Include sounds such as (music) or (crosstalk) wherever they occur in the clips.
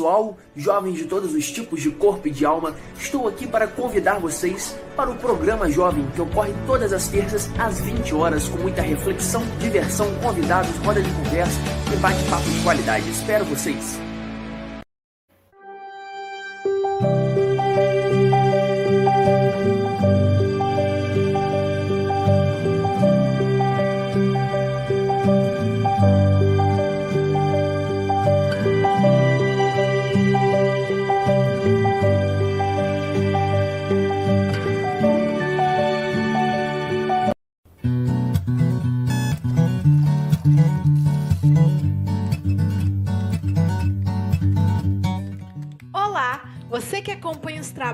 pessoal, jovens de todos os tipos de corpo e de alma, estou aqui para convidar vocês para o programa Jovem que ocorre todas as terças às 20 horas com muita reflexão, diversão, convidados, roda de conversa e bate-papo de qualidade. Espero vocês!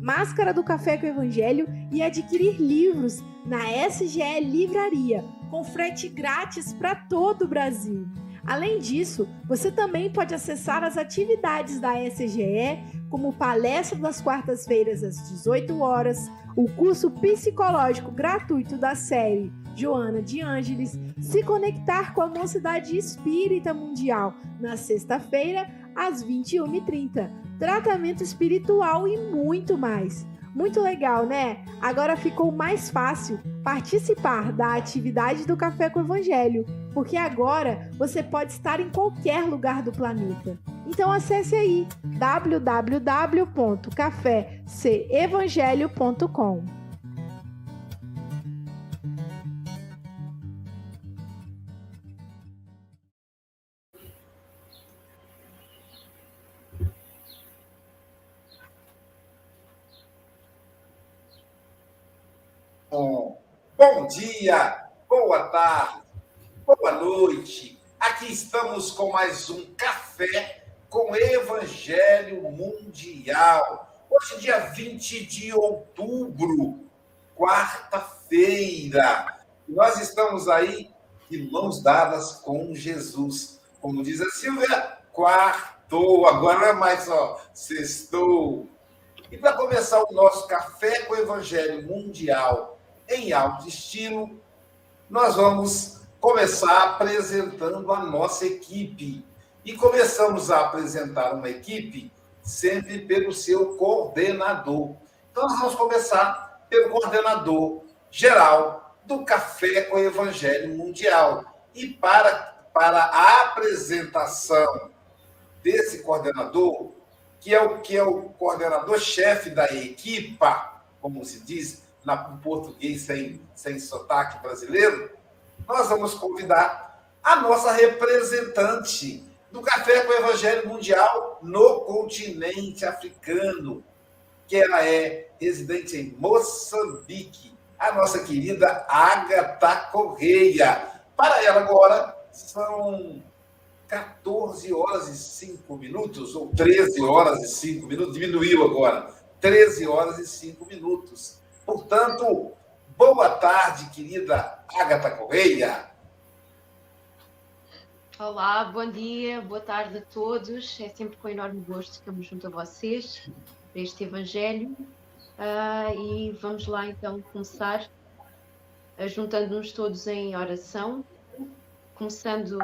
máscara do Café com Evangelho e adquirir livros na SGE Livraria com frete grátis para todo o Brasil. Além disso, você também pode acessar as atividades da SGE, como palestra das quartas-feiras às 18 horas, o curso psicológico gratuito da série Joana de Ângeles, se conectar com a Mocidade Espírita Mundial na sexta-feira às 21h30, tratamento espiritual e muito mais. Muito legal, né? Agora ficou mais fácil participar da atividade do Café com Evangelho, porque agora você pode estar em qualquer lugar do planeta. Então acesse aí www.cafecevangelho.com. Bom dia, boa tarde, boa noite. Aqui estamos com mais um café com Evangelho Mundial. Hoje, dia 20 de outubro, quarta-feira. Nós estamos aí de mãos dadas com Jesus. Como diz a Silvia, quartou, agora é mais só sextou. E para começar o nosso café com Evangelho Mundial em alto estilo, nós vamos começar apresentando a nossa equipe. E começamos a apresentar uma equipe sempre pelo seu coordenador. Então, nós vamos começar pelo coordenador geral do Café com o Evangelho Mundial. E para, para a apresentação desse coordenador, que é o que é o coordenador-chefe da equipa, como se diz, na, português sem, sem sotaque brasileiro, nós vamos convidar a nossa representante do Café com o Evangelho Mundial no continente africano, que ela é residente em Moçambique, a nossa querida Agatha Correia. Para ela agora são 14 horas e 5 minutos, ou 13 horas e 5 minutos, diminuiu agora, 13 horas e 5 minutos. Portanto, boa tarde, querida Agatha Correia. Olá, bom dia, boa tarde a todos. É sempre com enorme gosto que estamos junto a vocês para este Evangelho. Uh, e vamos lá então começar uh, juntando-nos todos em oração, começando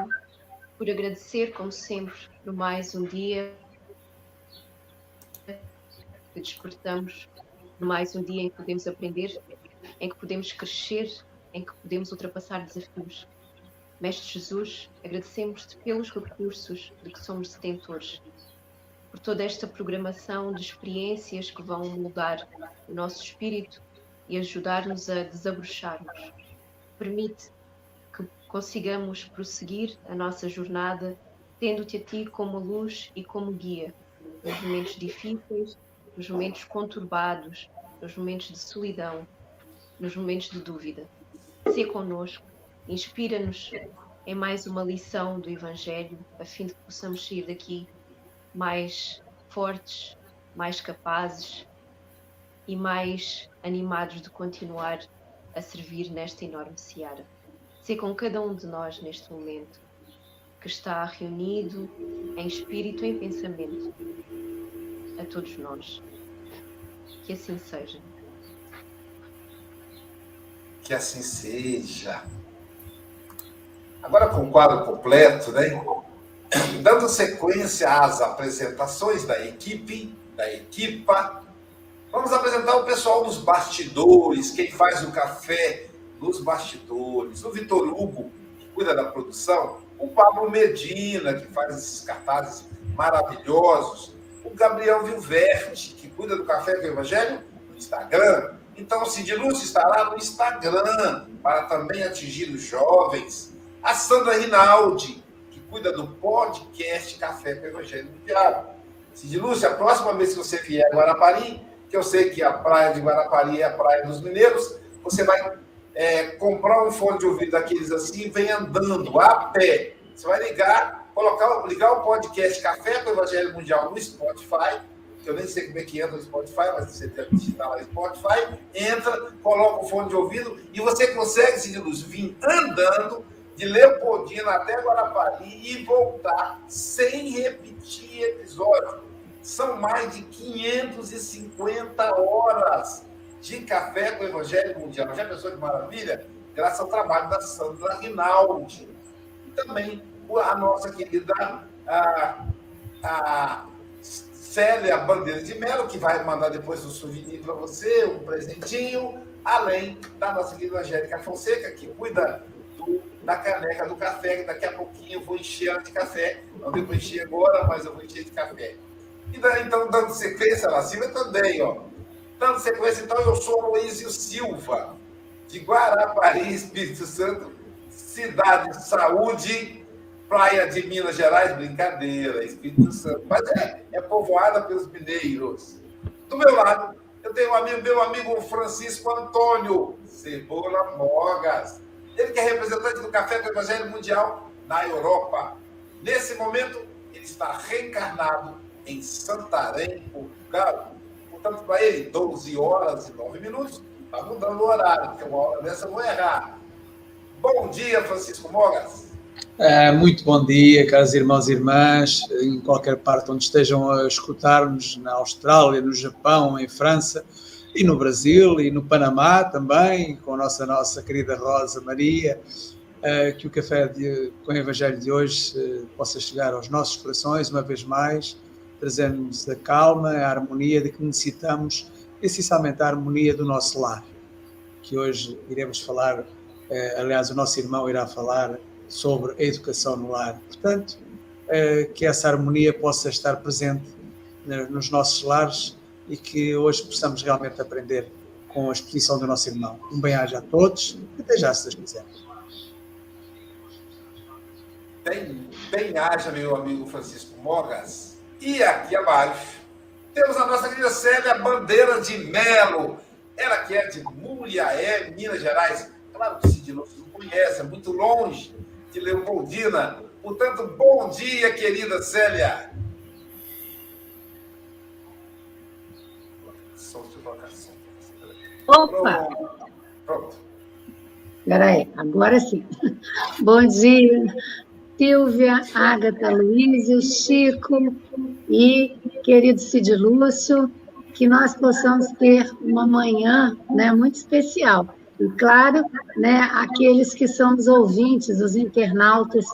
por agradecer, como sempre, por mais um dia que despertamos mais um dia em que podemos aprender, em que podemos crescer, em que podemos ultrapassar desafios. Mestre Jesus, agradecemos-te pelos recursos de que somos detentores, por toda esta programação de experiências que vão mudar o nosso espírito e ajudar-nos a desabrocharmos. Permite que consigamos prosseguir a nossa jornada tendo-te a ti como luz e como guia nos momentos difíceis nos momentos conturbados, nos momentos de solidão, nos momentos de dúvida. Se conosco, inspira-nos em mais uma lição do Evangelho, a fim de que possamos sair daqui mais fortes, mais capazes e mais animados de continuar a servir nesta enorme seara. Ser com cada um de nós neste momento, que está reunido em espírito e em pensamento, a todos nós. Que assim seja. Que assim seja. Agora com o quadro completo, né? Dando sequência às apresentações da equipe, da equipa, vamos apresentar o pessoal dos bastidores, quem faz o café nos bastidores, o Vitor Hugo, que cuida da produção, o Pablo Medina, que faz esses cartazes maravilhosos, o Gabriel Vilverte, que cuida do Café com Evangelho no Instagram. Então, Cid Lúcio estará no Instagram para também atingir os jovens a Sandra Rinaldi, que cuida do podcast Café com Evangelho do Diabo. Cid Lúcia, a próxima vez que você vier a Guarapari, que eu sei que a praia de Guarapari é a praia dos mineiros, você vai é, comprar um fone de ouvido daqueles assim e vem andando a pé. Você vai ligar, colocar, ligar o podcast Café com Evangelho Mundial no Spotify, que eu nem sei como é que entra no Spotify, mas você deve digitar lá no Spotify, entra, coloca o fone de ouvido e você consegue, Lúcio, vir andando de Leopoldina até Guarapari e voltar sem repetir episódio. São mais de 550 horas de café com o Evangelho Mundial. Já pensou que maravilha? Graças ao trabalho da Sandra Rinaldi. E também a nossa querida a, a Célia Bandeira de Melo, que vai mandar depois um souvenir para você, um presentinho, além da nossa querida Angélica Fonseca, que cuida da caneca do café, que daqui a pouquinho eu vou encher ela de café. Não devo encher agora, mas eu vou encher de café. E daí, então, dando sequência lá cima também, ó. Dando sequência, então, eu sou Luizio Silva, de Guarapari, Espírito Santo, cidade de saúde, praia de Minas Gerais, brincadeira, Espírito Santo. Mas é, é povoada pelos mineiros. Do meu lado, eu tenho um amigo, meu amigo Francisco Antônio Cebola Mogas ele que é representante do Café do Evangelho Mundial na Europa. Nesse momento, ele está reencarnado em Santarém, Portugal. Portanto, para ele, 12 horas e 9 minutos. Está mudando o horário, porque uma hora dessa eu vou errar. Bom dia, Francisco Mogas. É, muito bom dia, caros irmãos e irmãs, em qualquer parte onde estejam a escutar-nos, na Austrália, no Japão, em França e no Brasil e no Panamá também, com a nossa, nossa querida Rosa Maria, uh, que o café de, com o Evangelho de hoje uh, possa chegar aos nossos corações uma vez mais, trazendo-nos a calma, a harmonia de que necessitamos, essencialmente a harmonia do nosso lar, que hoje iremos falar, aliás, o nosso irmão irá falar sobre a educação no lar. Portanto, que essa harmonia possa estar presente nos nossos lares e que hoje possamos realmente aprender com a exposição do nosso irmão. Um bem-aja a todos e até já, se Deus quiser. Bem, bem-aja, meu amigo Francisco Mogas. E aqui abaixo temos a nossa querida Célia Bandeira de Melo. Ela que é de Muriaé, Minas Gerais. Claro que Cid não conhece, é muito longe de Leopoldina. Portanto, bom dia, querida Célia. Opa! Pronto. Peraí, agora sim. Bom dia, Silvia, Ágata, Luísio, Chico e querido Cid Lúcio, que nós possamos ter uma manhã né, muito especial. E, claro, né, aqueles que são os ouvintes, os internautas,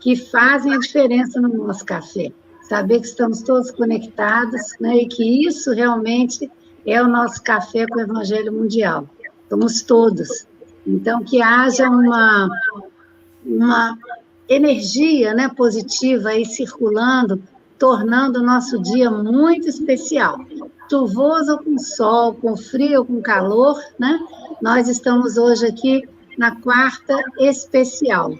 que fazem a diferença no nosso café. Saber que estamos todos conectados né, e que isso realmente é o nosso café com o Evangelho Mundial. Somos todos. Então, que haja uma, uma energia né, positiva aí circulando, tornando o nosso dia muito especial. Chuvoso ou com sol, com frio ou com calor, né? Nós estamos hoje aqui na quarta especial.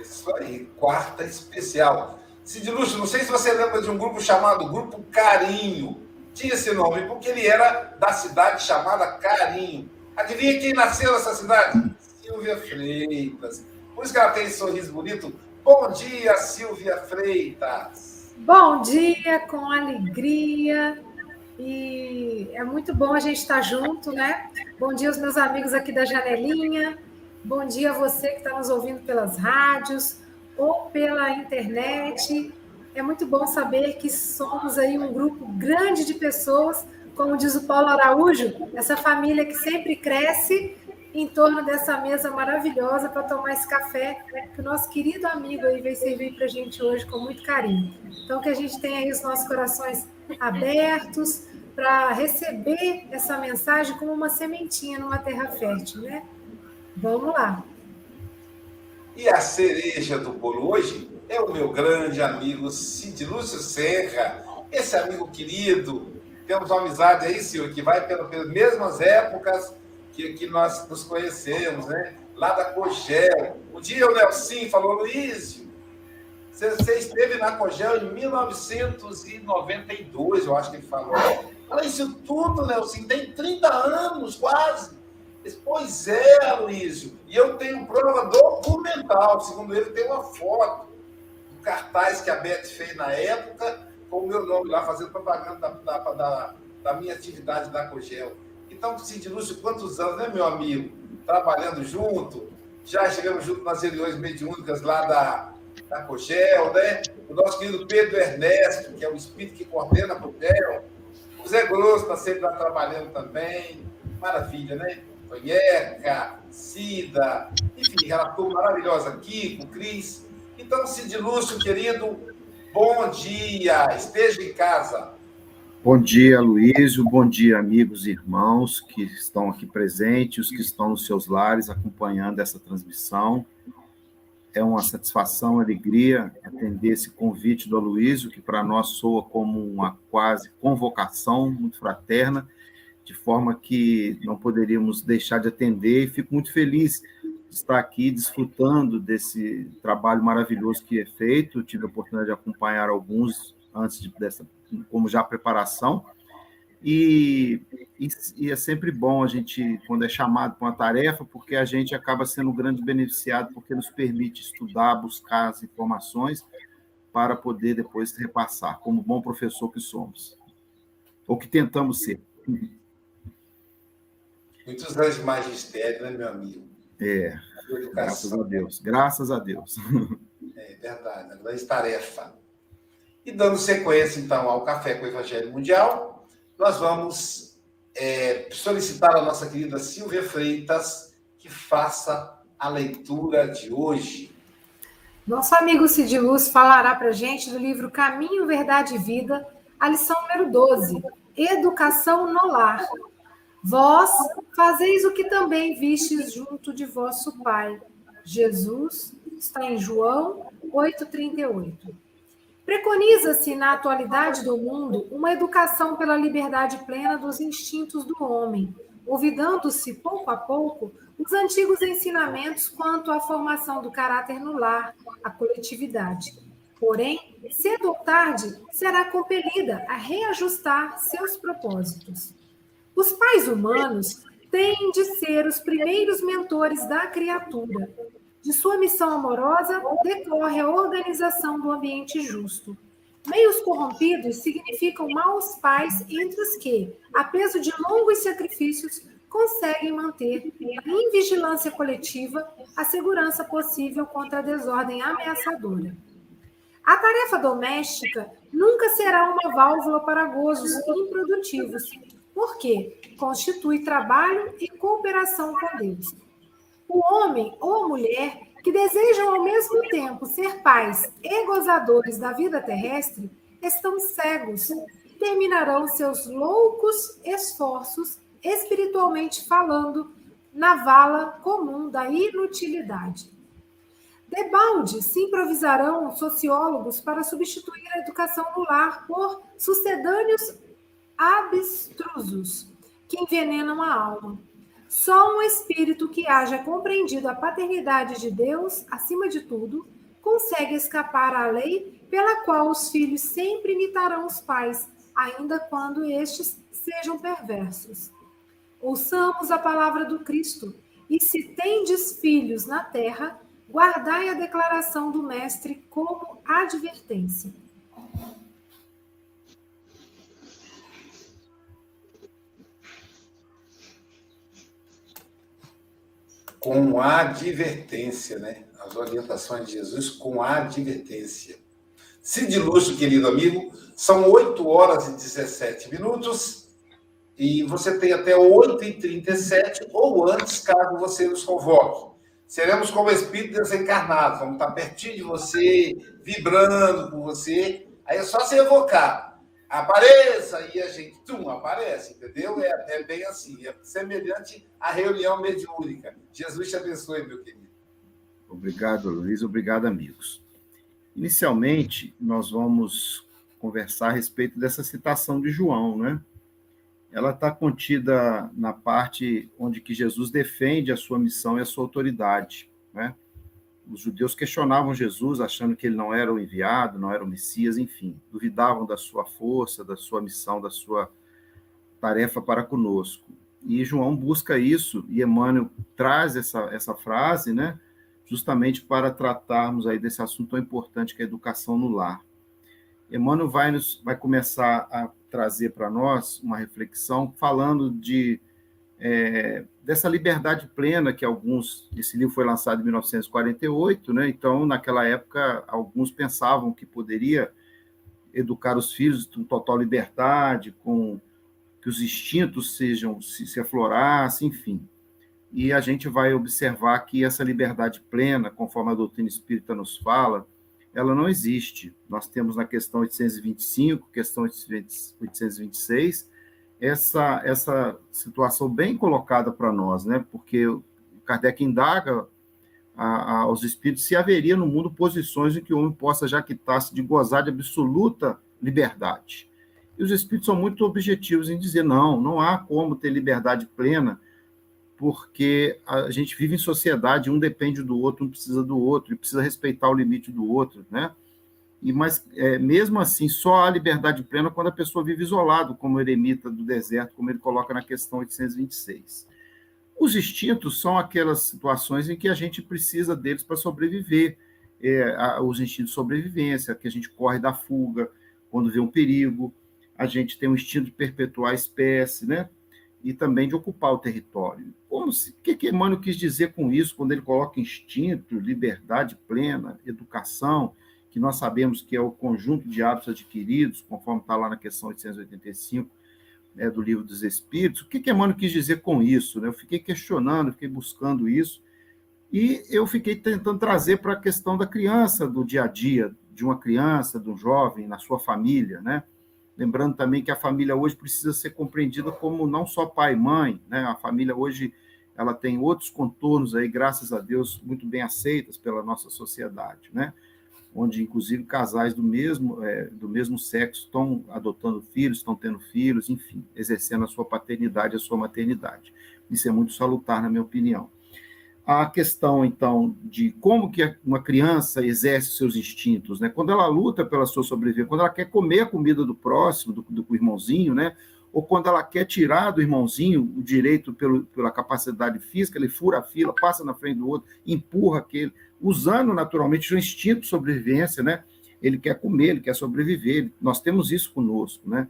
Isso aí, quarta especial. Cid Lúcio, não sei se você lembra de um grupo chamado Grupo Carinho tinha esse nome porque ele era da cidade chamada Carinho. Adivinha quem nasceu nessa cidade? Silvia Freitas. Por isso que ela tem esse sorriso bonito. Bom dia, Silvia Freitas. Bom dia, com alegria E é muito bom a gente estar junto, né? Bom dia aos meus amigos aqui da janelinha. Bom dia a você que está nos ouvindo pelas rádios ou pela internet. É muito bom saber que somos aí um grupo grande de pessoas, como diz o Paulo Araújo, essa família que sempre cresce em torno dessa mesa maravilhosa para tomar esse café que o nosso querido amigo aí veio servir para a gente hoje com muito carinho. Então, que a gente tenha aí os nossos corações abertos para receber essa mensagem como uma sementinha numa terra fértil, né? Vamos lá. E a cereja do bolo hoje é o meu grande amigo Cid Lúcio Serra, esse amigo querido. Temos uma amizade aí, senhor, que vai pelas mesmas épocas que, que nós nos conhecemos, né? Lá da Cogel. Um dia o Nelson falou, Luísio, você, você esteve na Cogel em 1992, eu acho que ele falou. Falei, isso tudo, Nelson, tem 30 anos quase. Pois é, Luísio. E eu tenho prova documental. Segundo ele, tem uma foto do cartaz que a Beth fez na época, com o meu nome lá, fazendo propaganda da, da, da, da minha atividade da Cogel. Então, Cid Lúcio, quantos anos, né, meu amigo? Trabalhando junto, já chegamos junto nas reuniões mediúnicas lá da, da Cogel, né? O nosso querido Pedro Ernesto, que é o espírito que coordena a Cogel. O Zé Grosso está sempre lá trabalhando também. Maravilha, né? Tonheca, Cida, enfim, aquela turma maravilhosa, Kiko, Cris. Então, Cid Lúcio, querido, bom dia, esteja em casa. Bom dia, Luísio. Bom dia, amigos e irmãos que estão aqui presentes, os que estão nos seus lares acompanhando essa transmissão. É uma satisfação, alegria atender esse convite do Aloysio, que para nós soa como uma quase convocação muito fraterna, de forma que não poderíamos deixar de atender. E fico muito feliz de estar aqui desfrutando desse trabalho maravilhoso que é feito. Tive a oportunidade de acompanhar alguns antes de, dessa como já preparação. E, e, e, é sempre bom a gente, quando é chamado para uma tarefa, porque a gente acaba sendo um grande beneficiado, porque nos permite estudar, buscar as informações para poder depois repassar, como bom professor que somos, ou que tentamos ser. Muitos anos de magistério, né, meu amigo? É, graças a Deus, graças a Deus. É verdade, a grande tarefa. E dando sequência, então, ao Café com o Evangelho Mundial, nós vamos é, solicitar a nossa querida Silvia Freitas que faça a leitura de hoje. Nosso amigo Cid Luz falará para gente do livro Caminho, Verdade e Vida, a lição número 12, Educação no Lar. Vós fazeis o que também vistes junto de vosso Pai. Jesus está em João 8,38. Preconiza-se na atualidade do mundo uma educação pela liberdade plena dos instintos do homem, olvidando-se pouco a pouco os antigos ensinamentos quanto à formação do caráter no lar, a coletividade. Porém, cedo ou tarde, será compelida a reajustar seus propósitos. Os pais humanos têm de ser os primeiros mentores da criatura, de sua missão amorosa decorre a organização do ambiente justo. Meios corrompidos significam maus pais entre os que, a peso de longos sacrifícios, conseguem manter em vigilância coletiva a segurança possível contra a desordem ameaçadora. A tarefa doméstica nunca será uma válvula para gozos improdutivos, porque constitui trabalho e cooperação com Deus o homem ou a mulher que desejam ao mesmo tempo ser pais e gozadores da vida terrestre estão cegos e terminarão seus loucos esforços, espiritualmente falando, na vala comum da inutilidade. Debalde se improvisarão sociólogos para substituir a educação no lar por sucedâneos abstrusos que envenenam a alma. Só um espírito que haja compreendido a paternidade de Deus, acima de tudo, consegue escapar à lei pela qual os filhos sempre imitarão os pais, ainda quando estes sejam perversos. Ouçamos a palavra do Cristo, e se tendes filhos na terra, guardai a declaração do Mestre como advertência. Com advertência, né? As orientações de Jesus com advertência. Cid Lúcio, querido amigo, são 8 horas e 17 minutos e você tem até 8h37 ou antes, caso você nos convoque. Seremos como espíritos desencarnados, vamos estar pertinho de você, vibrando com você. Aí é só se evocar. Apareça! E a gente, tum, aparece, entendeu? É, é bem assim, é semelhante à reunião mediúnica. Jesus te abençoe, meu querido. Obrigado, Luiz. Obrigado, amigos. Inicialmente, nós vamos conversar a respeito dessa citação de João, né? ela está contida na parte onde que Jesus defende a sua missão e a sua autoridade, né? Os judeus questionavam Jesus, achando que ele não era o enviado, não era o Messias, enfim, duvidavam da sua força, da sua missão, da sua tarefa para conosco. E João busca isso, e Emmanuel traz essa, essa frase, né, justamente para tratarmos aí desse assunto tão importante que é a educação no lar. Emmanuel vai, nos, vai começar a trazer para nós uma reflexão falando de é, dessa liberdade plena que alguns esse livro foi lançado em 1948, né? Então naquela época alguns pensavam que poderia educar os filhos com total liberdade, com que os instintos sejam se, se aflorassem, enfim. E a gente vai observar que essa liberdade plena, conforme a doutrina espírita nos fala, ela não existe. Nós temos na questão 825, questão 826, essa, essa situação bem colocada para nós, né? porque Kardec indaga a, a, aos espíritos se haveria no mundo posições em que o homem possa jaquitar-se de gozar de absoluta liberdade. E os espíritos são muito objetivos em dizer: não, não há como ter liberdade plena porque a gente vive em sociedade, um depende do outro, um precisa do outro, e precisa respeitar o limite do outro, né? E, mas, é, mesmo assim, só há liberdade plena quando a pessoa vive isolado, como o eremita do deserto, como ele coloca na questão 826. Os instintos são aquelas situações em que a gente precisa deles para sobreviver, é, a, os instintos de sobrevivência, que a gente corre da fuga quando vê um perigo, a gente tem o instinto de perpetuar a espécie, né? e também de ocupar o território. Como se, o que, que Emmanuel quis dizer com isso, quando ele coloca instinto, liberdade plena, educação, que nós sabemos que é o conjunto de hábitos adquiridos, conforme está lá na questão 885 né, do Livro dos Espíritos. O que, que Emmanuel quis dizer com isso? Né? Eu fiquei questionando, fiquei buscando isso, e eu fiquei tentando trazer para a questão da criança, do dia a dia, de uma criança, de um jovem, na sua família, né? Lembrando também que a família hoje precisa ser compreendida como não só pai e mãe, né? A família hoje ela tem outros contornos aí, graças a Deus, muito bem aceitas pela nossa sociedade, né? Onde inclusive casais do mesmo é, do mesmo sexo estão adotando filhos, estão tendo filhos, enfim, exercendo a sua paternidade, a sua maternidade. Isso é muito salutar, na minha opinião a questão, então, de como que uma criança exerce seus instintos, né? Quando ela luta pela sua sobrevivência, quando ela quer comer a comida do próximo, do, do irmãozinho, né? Ou quando ela quer tirar do irmãozinho o direito pelo, pela capacidade física, ele fura a fila, passa na frente do outro, empurra aquele, usando naturalmente o instinto de sobrevivência, né? Ele quer comer, ele quer sobreviver, nós temos isso conosco, né?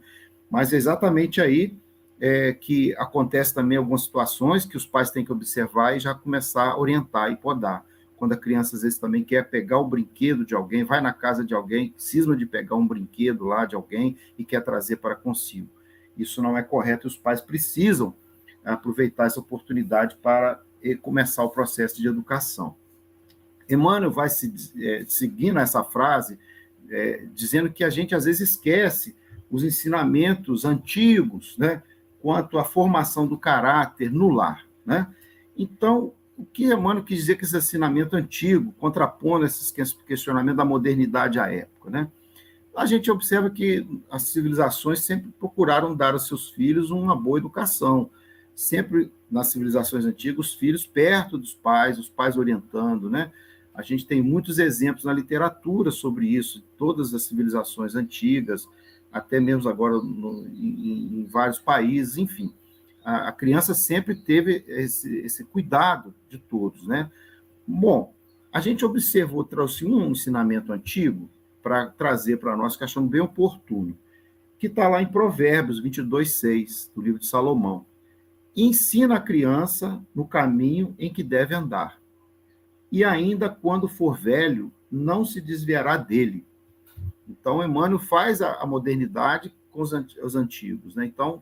Mas é exatamente aí é, que acontece também algumas situações que os pais têm que observar e já começar a orientar e podar. Quando a criança, às vezes, também quer pegar o brinquedo de alguém, vai na casa de alguém, cisma de pegar um brinquedo lá de alguém e quer trazer para consigo. Isso não é correto e os pais precisam aproveitar essa oportunidade para eh, começar o processo de educação. Emmanuel vai se, é, seguindo essa frase, é, dizendo que a gente às vezes esquece os ensinamentos antigos, né? quanto à formação do caráter no lar. Né? Então, o que Emmanuel quis dizer com esse ensinamento antigo, contrapondo esses questionamentos da modernidade à época? Né? A gente observa que as civilizações sempre procuraram dar aos seus filhos uma boa educação. Sempre nas civilizações antigas, os filhos perto dos pais, os pais orientando, né? A gente tem muitos exemplos na literatura sobre isso, todas as civilizações antigas, até mesmo agora no, em, em, vários países, enfim. A, a, criança sempre teve esse, esse cuidado de todos, né? Bom, a gente observou, trouxe um ensinamento antigo para trazer para nós, que achamos bem oportuno, que está lá em Provérbios 22, 6, do livro de Salomão. ensina a criança no caminho em que deve andar. E ainda quando for velho, não se desviará dele. Então, Emmanuel faz a, modernidade com os, os antigos. Né? Então,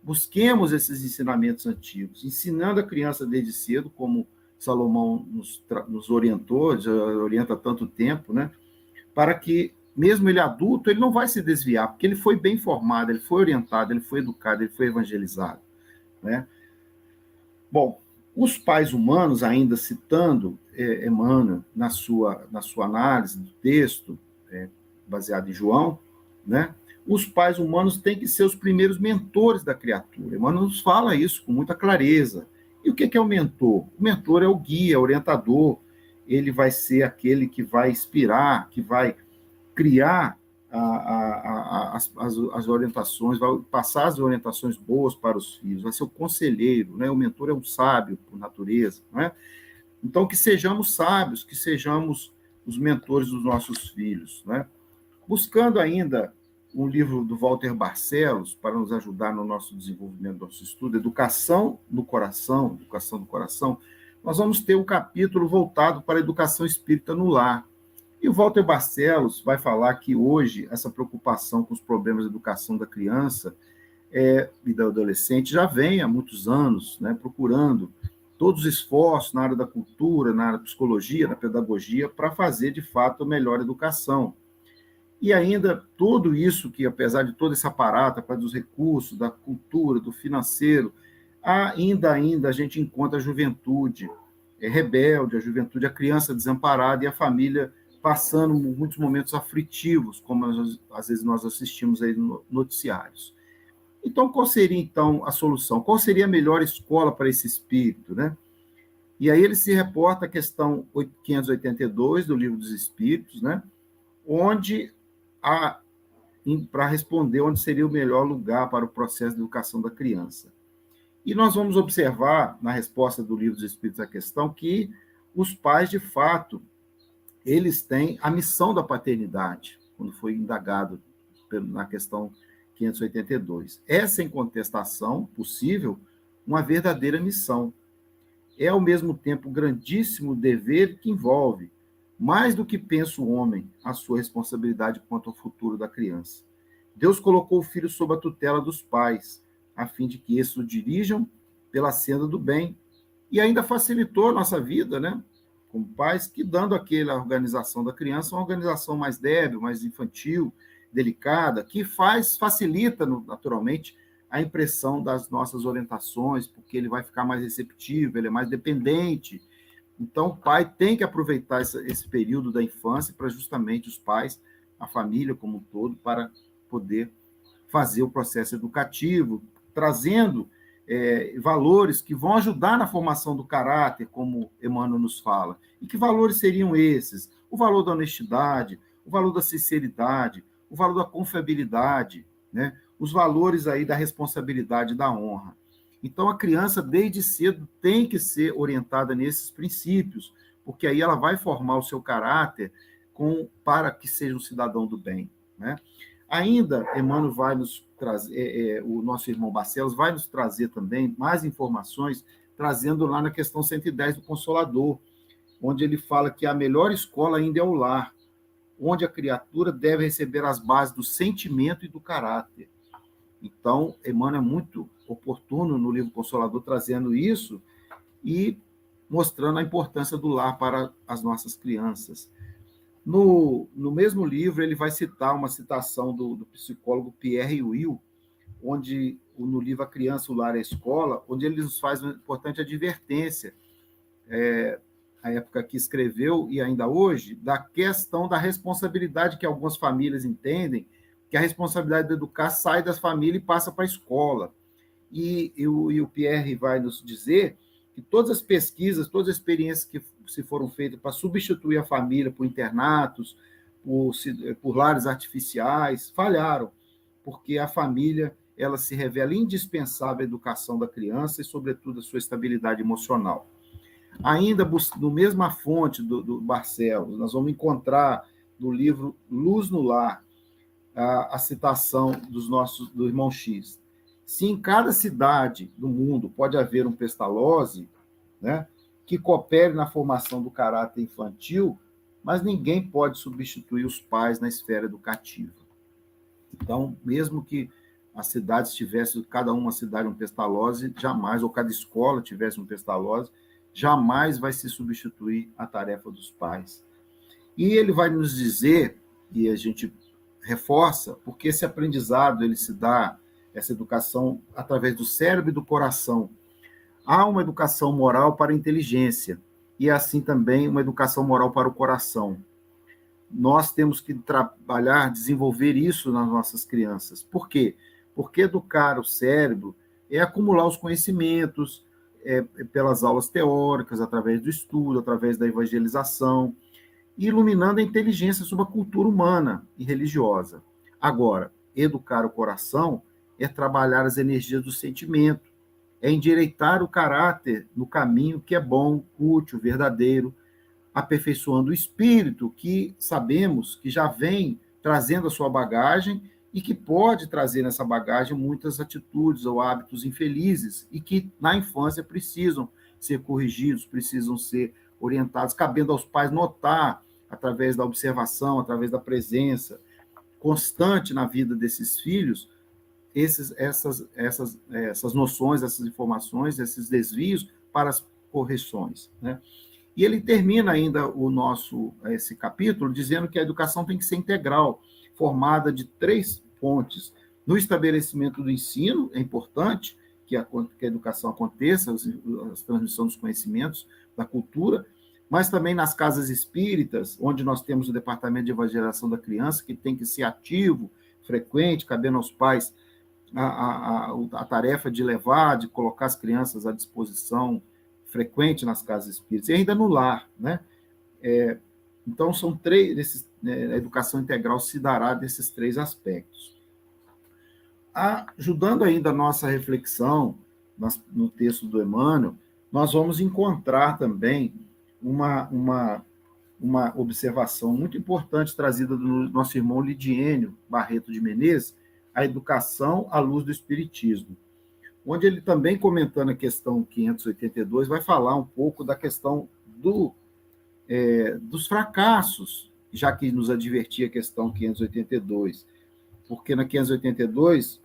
busquemos esses ensinamentos antigos, ensinando a criança desde cedo, como Salomão nos, nos orientou, já orienta há tanto tempo, né? para que, mesmo ele adulto, ele não vai se desviar, porque ele foi bem formado, ele foi orientado, ele foi educado, ele foi evangelizado. Né? Bom, os pais humanos, ainda citando é, Emmanuel na sua, na sua análise do texto, é, baseado em João, né? os pais humanos têm que ser os primeiros mentores da criatura. Emmanuel nos fala isso com muita clareza. E o que é o mentor? O mentor é o guia, o orientador. Ele vai ser aquele que vai inspirar, que vai criar a, a, a, as, as, orientações, vai passar as orientações boas para os filhos, vai ser o conselheiro, né? o mentor é um sábio por natureza. Né? Então, que sejamos sábios, que sejamos os mentores dos nossos filhos. Né? Buscando ainda um livro do Walter Barcelos para nos ajudar no nosso desenvolvimento do nosso estudo, Educação no Coração, Educação do Coração, nós vamos ter um capítulo voltado para a educação espírita no lar. E o Walter Barcelos vai falar que hoje essa preocupação com os problemas de educação da criança é, e do adolescente já vem há muitos anos, né, procurando todos os esforços na área da cultura, na área da psicologia, da pedagogia, para fazer de fato a melhor educação. E ainda tudo isso que, apesar de todo esse aparato, apesar dos recursos, da cultura, do financeiro, ainda, ainda a gente encontra a juventude é, rebelde, a juventude, a criança desamparada e a família passando muitos momentos aflitivos, como às vezes nós assistimos aí no noticiários. Então, qual seria então a solução? Qual seria a melhor escola para esse espírito, né? E aí ele se reporta à questão 582 do Livro dos Espíritos, né? Onde para responder onde seria o melhor lugar para o processo de educação da criança. E nós vamos observar, na resposta do Livro dos Espíritos à questão, que os pais, de fato, eles têm a missão da paternidade, quando foi indagado na questão 582. É, sem contestação possível, uma verdadeira missão. É, ao mesmo tempo, grandíssimo dever que envolve mais do que pensa o homem, a sua responsabilidade quanto ao futuro da criança. Deus colocou o filho sob a tutela dos pais, a fim de que esses o dirijam pela senda do bem. E ainda facilitou a nossa vida, né? Como pais, que dando aquela organização da criança uma organização mais débil, mais infantil, delicada, que faz, facilita naturalmente a impressão das nossas orientações, porque ele vai ficar mais receptivo, ele é mais dependente, então, o pai tem que aproveitar esse, período da infância para justamente os pais, a família como um todo, para poder fazer o processo educativo, trazendo é, valores que vão ajudar na formação do caráter, como Emmanuel nos fala. E que valores seriam esses? O valor da honestidade, o valor da sinceridade, o valor da confiabilidade, né? os valores aí da responsabilidade da honra. Então, a criança, desde cedo, tem que ser orientada nesses princípios, porque aí ela vai formar o seu caráter com, para que seja um cidadão do bem. Né? Ainda, Emmanuel vai nos trazer, é, é, o nosso irmão Barcelos vai nos trazer também mais informações, trazendo lá na questão 110 do Consolador, onde ele fala que a melhor escola ainda é o lar, onde a criatura deve receber as bases do sentimento e do caráter. Então, Emmanuel é muito oportuno no livro Consolador trazendo isso e mostrando a importância do lar para as nossas crianças. No, no mesmo livro, ele vai citar uma citação do, do psicólogo Pierre Will, onde no livro A Criança, o Lar e a Escola, onde ele nos faz uma importante advertência, é, a época que escreveu e ainda hoje, da questão da responsabilidade que algumas famílias entendem, que a responsabilidade de educar sai das famílias e passa para a escola e, e, o, e o Pierre vai nos dizer que todas as pesquisas, todas as experiências que se foram feitas para substituir a família por internatos, por, por lares artificiais, falharam, porque a família ela se revela indispensável à educação da criança e, sobretudo, à sua estabilidade emocional. Ainda no mesma fonte do, do Barcelos, nós vamos encontrar no livro Luz no Lar a, a citação dos nossos do irmão X Se em cada cidade do mundo pode haver um pestalozzi, né, que coopere na formação do caráter infantil, mas ninguém pode substituir os pais na esfera educativa. Então, mesmo que as cidades tivessem, cada uma cidade um pestalozzi, jamais, ou cada escola tivesse um pestalozzi, jamais vai se substituir a tarefa dos pais. E ele vai nos dizer, e a gente reforça, porque esse aprendizado ele se dá, essa educação através do cérebro e do coração. Há uma educação moral para a inteligência e assim também uma educação moral para o coração. Nós temos que trabalhar, desenvolver isso nas nossas crianças. Por quê? Porque educar o cérebro é acumular os conhecimentos, é, pelas aulas teóricas, através do estudo, através da evangelização, iluminando a inteligência sobre a cultura humana e religiosa. Agora, educar o coração é trabalhar as energias do sentimento, é endireitar o caráter no caminho que é bom, útil, verdadeiro, aperfeiçoando o espírito, que sabemos que já vem trazendo a sua bagagem e que pode trazer nessa bagagem muitas atitudes ou hábitos infelizes e que na infância precisam ser corrigidos, precisam ser orientados, cabendo aos pais notar através da observação, através da presença constante na vida desses filhos, esses, essas, essas, essas noções, essas informações, esses desvios para as correções, né? E ele termina ainda o nosso esse capítulo dizendo que a educação tem que ser integral, formada de três pontes. No estabelecimento do ensino, é importante que a, que a educação aconteça, a transmissão dos conhecimentos, da cultura, mas também nas casas espíritas, onde nós temos o departamento de evangelização da criança, que tem que ser ativo, frequente, cabendo aos pais a, a, a, a tarefa de levar, de colocar as crianças à disposição frequente nas casas espíritas, e ainda no lar, né? É, então, são três, esses, né, a educação integral se dará desses três aspectos. Ajudando ainda a nossa reflexão no texto do Emmanuel, nós vamos encontrar também uma, uma, uma observação muito importante trazida do nosso irmão Lidiênio Barreto de Menezes, a educação à luz do Espiritismo, onde ele também comentando a questão 582 vai falar um pouco da questão do, é, dos fracassos, já que nos advertia a questão 582, porque na 582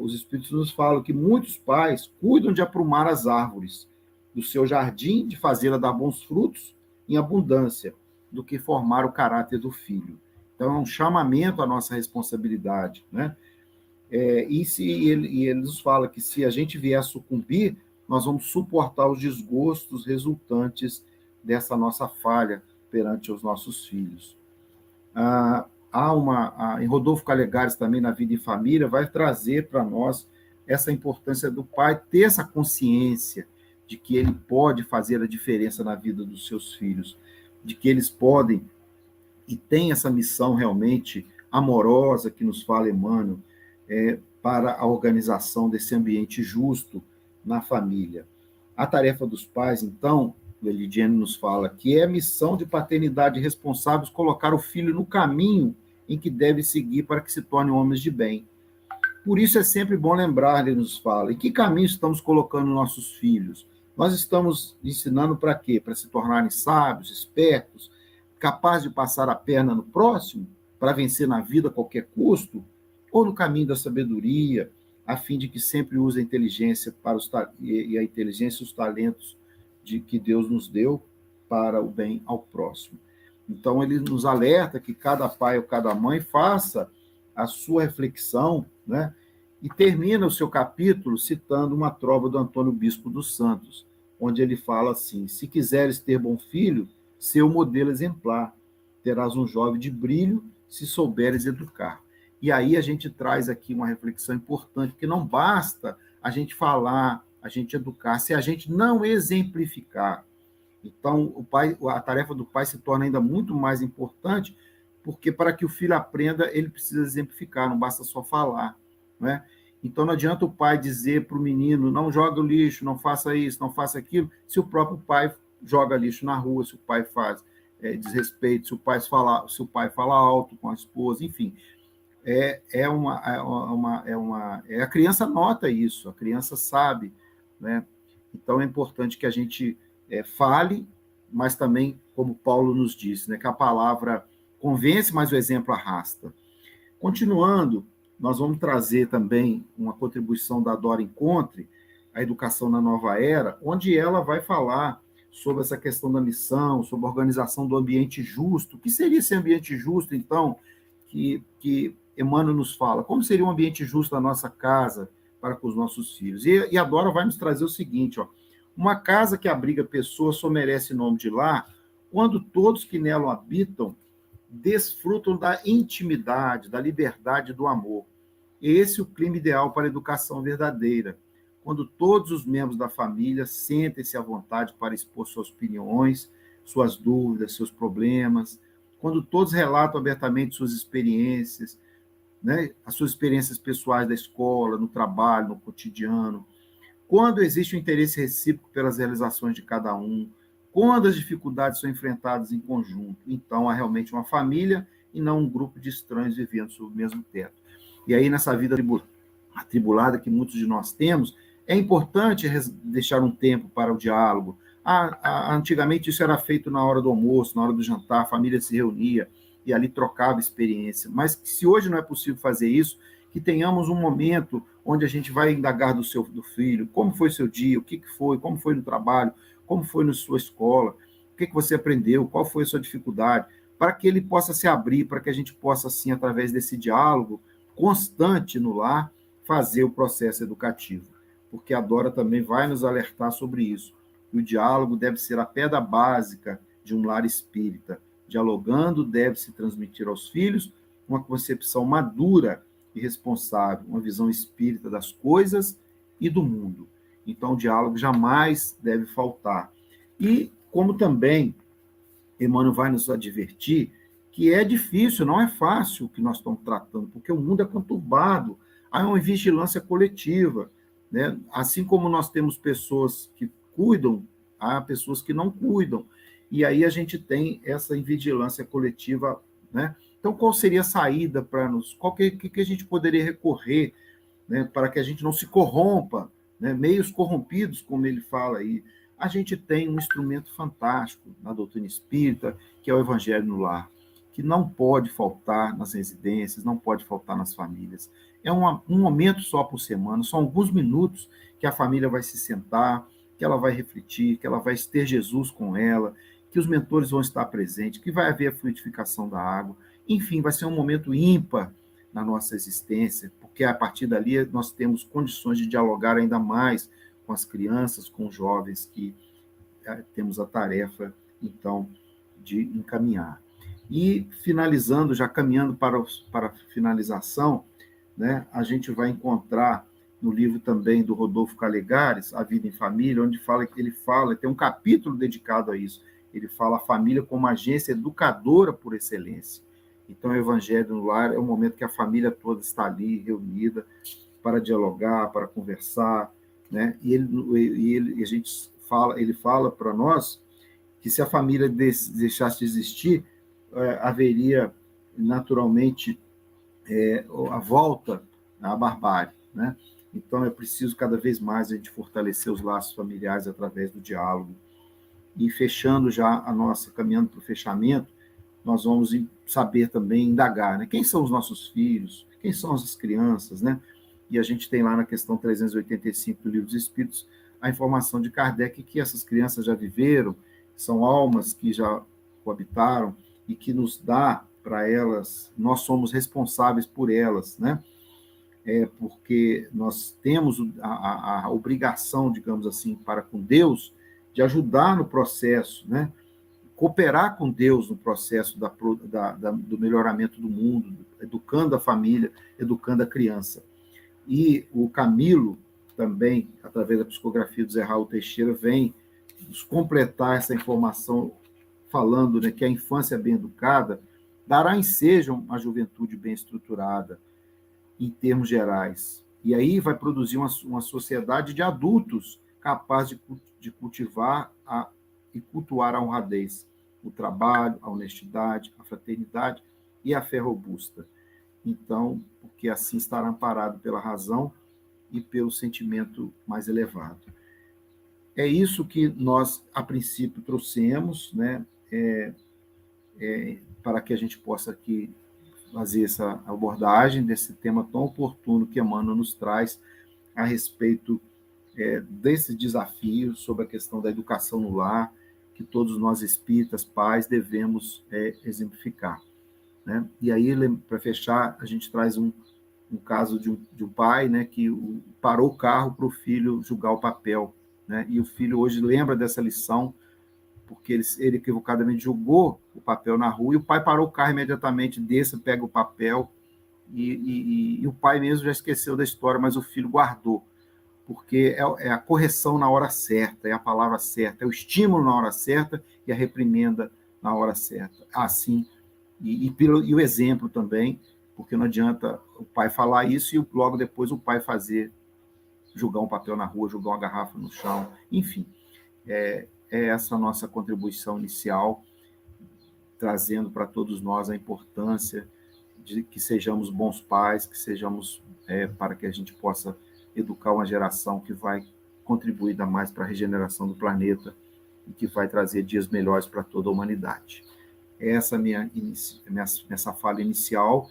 os Espíritos nos falam que muitos pais cuidam de aprumar as árvores do seu jardim, de fazê-la dar bons frutos em abundância, do que formar o caráter do filho. Então, é um chamamento à nossa responsabilidade, né? É, e, se ele, e ele nos fala que se a gente vier a sucumbir, nós vamos suportar os desgostos resultantes dessa nossa falha perante os nossos filhos. Ah, há uma, ah, em Rodolfo Calegares também, na Vida e Família, vai trazer para nós essa importância do pai ter essa consciência de que ele pode fazer a diferença na vida dos seus filhos, de que eles podem e tem essa missão realmente amorosa que nos fala Emmanuel, é, para a organização desse ambiente justo na família. A tarefa dos pais, então, o Elidiane nos fala, que é a missão de paternidade responsáveis colocar o filho no caminho em que deve seguir para que se torne homens de bem. Por isso é sempre bom lembrar, ele nos fala, em que caminho estamos colocando nossos filhos? Nós estamos ensinando para quê? Para se tornarem sábios, espertos, capazes de passar a perna no próximo, para vencer na vida a qualquer custo? ou no caminho da sabedoria, a fim de que sempre use a inteligência para os e a inteligência e os talentos de que Deus nos deu para o bem ao próximo. Então ele nos alerta que cada pai ou cada mãe faça a sua reflexão, né? E termina o seu capítulo citando uma trova do Antônio Bispo dos Santos, onde ele fala assim: Se quiseres ter bom filho, seu modelo exemplar, terás um jovem de brilho se souberes educar. E aí a gente traz aqui uma reflexão importante, porque não basta a gente falar, a gente educar, se a gente não exemplificar. Então, o pai, a tarefa do pai se torna ainda muito mais importante, porque para que o filho aprenda, ele precisa exemplificar, não basta só falar, né? Então não adianta o pai dizer para o menino, não joga o lixo, não faça isso, não faça aquilo, se o próprio pai joga lixo na rua, se o pai faz é, desrespeito, se o pai fala, se o pai fala alto com a esposa, enfim é, é, uma, é, uma, é uma. É, a criança nota isso, a criança sabe. Né? Então é importante que a gente é, fale, mas também, como Paulo nos disse, né, que a palavra convence, mas o exemplo arrasta. Continuando, nós vamos trazer também uma contribuição da Dora Encontre, a educação na nova era, onde ela vai falar sobre essa questão da missão, sobre a organização do ambiente justo. O que seria esse ambiente justo, então, que, que Emmanuel nos fala? Como seria um ambiente justo na nossa casa para com os nossos filhos? E, e a Dora vai nos trazer o seguinte, ó, uma casa que abriga pessoas só merece nome de lar quando todos que nela habitam desfrutam da intimidade, da liberdade do amor. Esse é o clima ideal para a educação verdadeira quando todos os membros da família sentem-se à vontade para expor suas opiniões, suas dúvidas, seus problemas, quando todos relatam abertamente suas experiências, né, as suas experiências pessoais da escola, no trabalho, no cotidiano, quando existe um interesse recíproco pelas realizações de cada um, quando as dificuldades são enfrentadas em conjunto, então há realmente uma família e não um grupo de estranhos vivendo sob o mesmo teto. E aí, nessa vida atribulada que muitos de nós temos, é importante deixar um tempo para o diálogo. Ah, ah, antigamente isso era feito na hora do almoço, na hora do jantar, a família se reunia e ali trocava experiência. Mas se hoje não é possível fazer isso, que tenhamos um momento onde a gente vai indagar do seu do filho, como foi seu dia, o que, que foi, como foi no trabalho, como foi na sua escola, o que, que você aprendeu, qual foi a sua dificuldade, para que ele possa se abrir, para que a gente possa, assim, através desse diálogo constante no lar, fazer o processo educativo porque a Dora também vai nos alertar sobre isso. o diálogo deve ser a pedra básica de um lar espírita. Dialogando deve-se transmitir aos filhos uma concepção madura e responsável, uma visão espírita das coisas e do mundo. Então, o diálogo jamais deve faltar. E, como também Emmanuel vai nos advertir, que é difícil, não é fácil o que nós estamos tratando, porque o mundo é conturbado, há uma vigilância coletiva. Né? Assim como nós temos pessoas que cuidam, há pessoas que não cuidam. E aí a gente tem essa invigilância coletiva. Né? Então, qual seria a saída para nos. Qual que, que, a gente poderia recorrer né, para que a gente não se corrompa, né? meios corrompidos, como ele fala aí? A gente tem um instrumento fantástico na doutrina espírita, que é o Evangelho no Lar, que não pode faltar nas residências, não pode faltar nas famílias é uma, um momento só por semana, são alguns minutos que a família vai se sentar, que ela vai refletir, que ela vai ter Jesus com ela, que os mentores vão estar presentes, que vai haver a fluidificação da água. Enfim, vai ser um momento ímpar na nossa existência, porque a partir dali nós temos condições de dialogar ainda mais com as crianças, com os jovens que eh, temos a tarefa, então, de encaminhar. E finalizando, já caminhando para, para a finalização, né, a gente vai encontrar no livro também do Rodolfo Calegares, A Vida em Família, onde fala que ele fala, tem um capítulo dedicado a isso. Ele fala a família como agência educadora por excelência. Então, o Evangelho no Lar é um momento que a família toda está ali, reunida, para dialogar, para conversar, né? E ele, e ele a gente fala, ele fala para nós que se a família deixasse de existir, é, haveria naturalmente é, a volta à barbárie, né? Então é preciso cada vez mais a gente fortalecer os laços familiares através do diálogo. E fechando já a nossa, caminhando para o fechamento, nós vamos saber também indagar, né? Quem são os nossos filhos? Quem são as crianças, né? E a gente tem lá na questão 385 do Livro dos Espíritos a informação de Kardec que essas crianças já viveram, são almas que já coabitaram e que nos dá para elas, nós somos responsáveis por elas, né? É porque nós temos a, a, a obrigação, digamos assim, para com Deus, de ajudar no processo, né? Cooperar com Deus no processo da, da, da, do melhoramento do mundo, educando a família, educando a criança. E o Camilo também, através da psicografia do Zé Raul Teixeira, vem nos completar essa informação falando né, que a infância bem educada dará ensejo a juventude bem estruturada, em termos gerais. E aí vai produzir uma, uma sociedade de adultos capaz de, de cultivar a, e cultuar a honradez, o trabalho, a honestidade, a fraternidade e a fé robusta. então, porque assim estará amparado pela razão e pelo sentimento mais elevado. É isso que nós, a princípio, trouxemos, né, é, é, para que a gente possa aqui fazer essa abordagem desse tema tão oportuno que Emmanuel nos traz a respeito é, desse desafio sobre a questão da educação no lar, que todos nós espíritas, pais, devemos é, exemplificar. Né? E aí, para fechar, a gente traz um, um caso de um, de um pai né, que parou o carro para o filho julgar o papel. Né? E o filho hoje lembra dessa lição, porque ele, ele equivocadamente jogou o papel na rua, e o pai parou o carro imediatamente, desce, pega o papel, e, e, e, o pai mesmo já esqueceu da história, mas o filho guardou porque é, é, a correção na hora certa, é a palavra certa, é o estímulo na hora certa e a reprimenda na hora certa. Assim, e, e, pelo, e o exemplo também, porque não adianta o pai falar isso e logo depois o pai fazer, jogar um papel na rua, jogar uma garrafa no chão, enfim. É, é essa nossa contribuição inicial, trazendo para todos nós a importância de que sejamos bons pais, que sejamos, é, para que a gente possa educar uma geração que vai contribuir ainda mais para a regeneração do planeta e que vai trazer dias melhores para toda a humanidade. Essa é minha, minha, essa fala inicial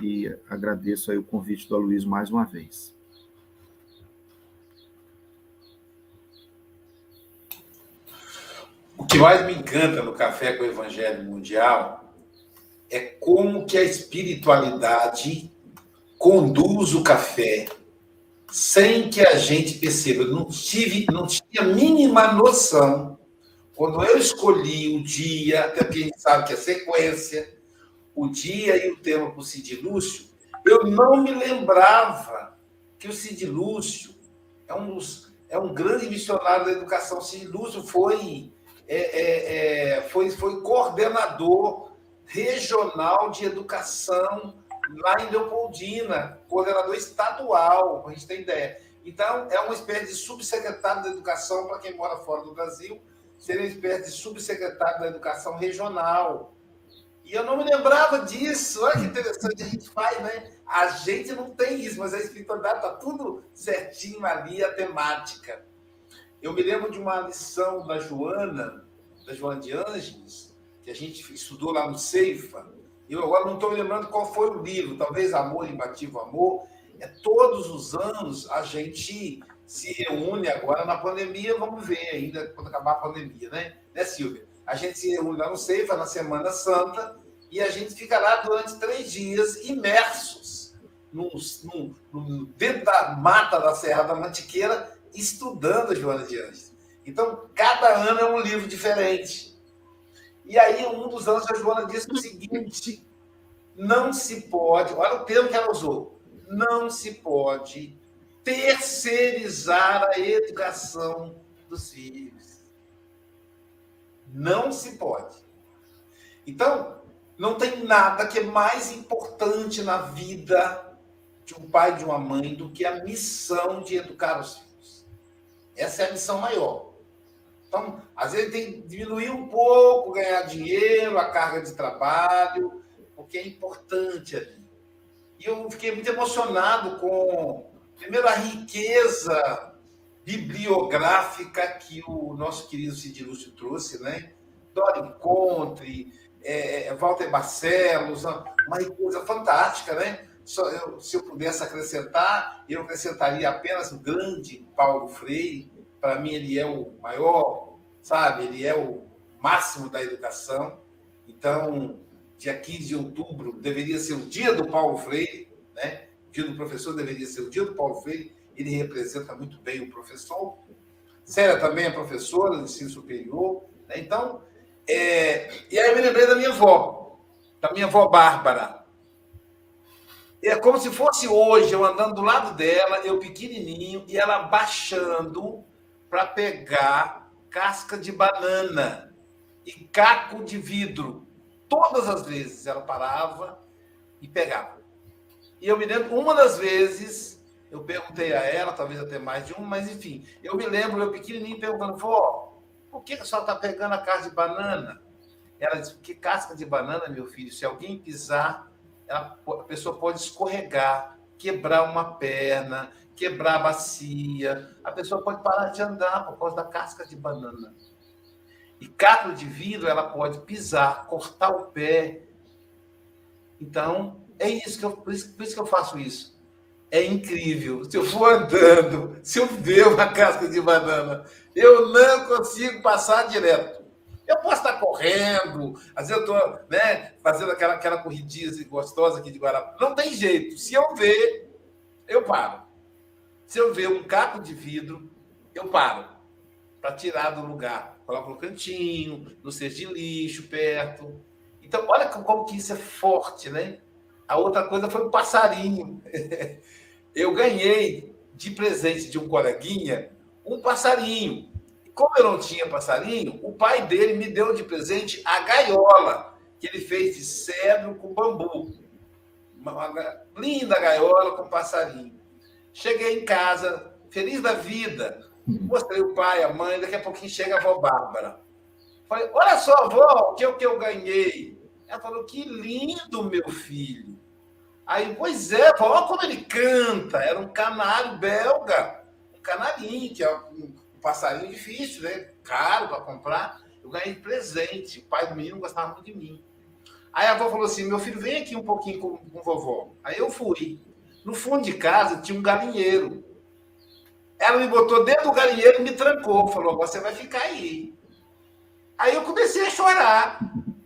e agradeço aí o convite do Aloysio mais uma vez. O que mais me encanta no Café com o Evangelho Mundial é como que a espiritualidade conduz o café sem que a gente perceba. Eu não tive, não tinha a mínima noção. Quando eu escolhi o dia, até porque a gente sabe que é sequência, o dia e o tema para o Cid Lúcio, eu não me lembrava que o Cid Lúcio é um, é um grande missionário da educação. O Cid Lúcio foi, é, é, é, foi, foi coordenador regional de educação lá em Leopoldina, coordenador estadual, para a gente ter ideia. Então, é uma espécie de subsecretário da educação para quem mora fora do Brasil, seria uma espécie de subsecretário da educação regional. E eu não me lembrava disso. Olha que interessante a gente faz, né? A gente não tem isso, mas a espiritualidade está tudo certinho ali, a temática. Eu me lembro de uma lição da Joana, da Joana de Ângeles, que a gente estudou lá no Ceifa, eu agora não estou me lembrando qual foi o livro, talvez Amor, Imbativo Amor. É todos os anos a gente se reúne agora na pandemia, vamos ver ainda quando acabar a pandemia, né? Né, Silvia? A gente se reúne lá no Ceifa, na Semana Santa, e a gente fica lá durante três dias imersos no, no, no, dentro da mata da Serra da Mantiqueira, estudando a Joana de Anjos. Então, cada ano é um livro diferente. E aí, um dos anos, a Joana disse o seguinte: não se pode, olha o termo que ela usou, não se pode terceirizar a educação dos filhos. Não se pode. Então, não tem nada que é mais importante na vida de um pai e de uma mãe do que a missão de educar os filhos. Essa é a missão maior. Então, às vezes tem que diminuir um pouco, ganhar dinheiro, a carga de trabalho, porque é importante ali. E eu fiquei muito emocionado com, primeiro, a riqueza bibliográfica que o nosso querido Cid Lúcio trouxe, né? Dora Encontre, é, é, Walter Barcelos, uma riqueza fantástica, né? Eu, se eu pudesse acrescentar, eu acrescentaria apenas o grande Paulo Freire. Para mim, ele é o maior sabe? Ele é o máximo da educação. Então, dia 15 de outubro deveria ser o dia do Paulo Freire, né? O dia do professor deveria ser o dia do Paulo Freire. Ele representa muito bem o professor. Célia também é professora de ensino superior. Né? Então, é... e aí eu me lembrei da minha avó, da minha avó Bárbara. É como se fosse hoje, eu andando do lado dela, eu pequenininho, e ela baixando para pegar casca de banana e caco de vidro. Todas as vezes ela parava e pegava. E eu me lembro, uma das vezes, eu perguntei a ela, talvez até mais de uma, mas enfim, eu me lembro, eu pequenininho, perguntando, vó, por que a senhora está pegando a casca de banana? Ela disse, que casca de banana, meu filho? Se alguém pisar ela, a pessoa pode escorregar, quebrar uma perna, quebrar a bacia, a pessoa pode parar de andar por causa da casca de banana. E caco de vidro ela pode pisar, cortar o pé. Então, é isso que eu, por isso, por isso que eu faço isso. É incrível. Se eu for andando, se eu ver uma casca de banana, eu não consigo passar direto. Eu posso estar correndo, às vezes eu estou né, fazendo aquela, aquela corridinha assim, gostosa aqui de Guarapá. Não tem jeito. Se eu ver, eu paro. Se eu ver um caco de vidro, eu paro para tirar do lugar. Coloco no cantinho, no cesto de lixo, perto. Então, olha como que isso é forte, né? A outra coisa foi o passarinho. (laughs) Eu ganhei de presente de um coleguinha um passarinho. Como eu não tinha passarinho, o pai dele me deu de presente a gaiola que ele fez de cedro com bambu. Uma linda gaiola com passarinho. Cheguei em casa, feliz da vida. Mostrei o pai, a mãe, daqui a pouquinho chega a avó Bárbara. Falei, olha só, avó, o que, o que eu ganhei? Ela falou, que lindo, meu filho. Aí, pois é, olha como ele canta. Era um canário belga, um canarinho, que é um, um passarinho difícil, né? Caro para comprar. Eu ganhei de presente. O pai do menino gostava muito de mim. Aí a avó falou assim: meu filho, vem aqui um pouquinho com, com vovó. Aí eu fui. No fundo de casa tinha um galinheiro. Ela me botou dentro do galinheiro e me trancou. Falou: você vai ficar aí. Aí eu comecei a chorar.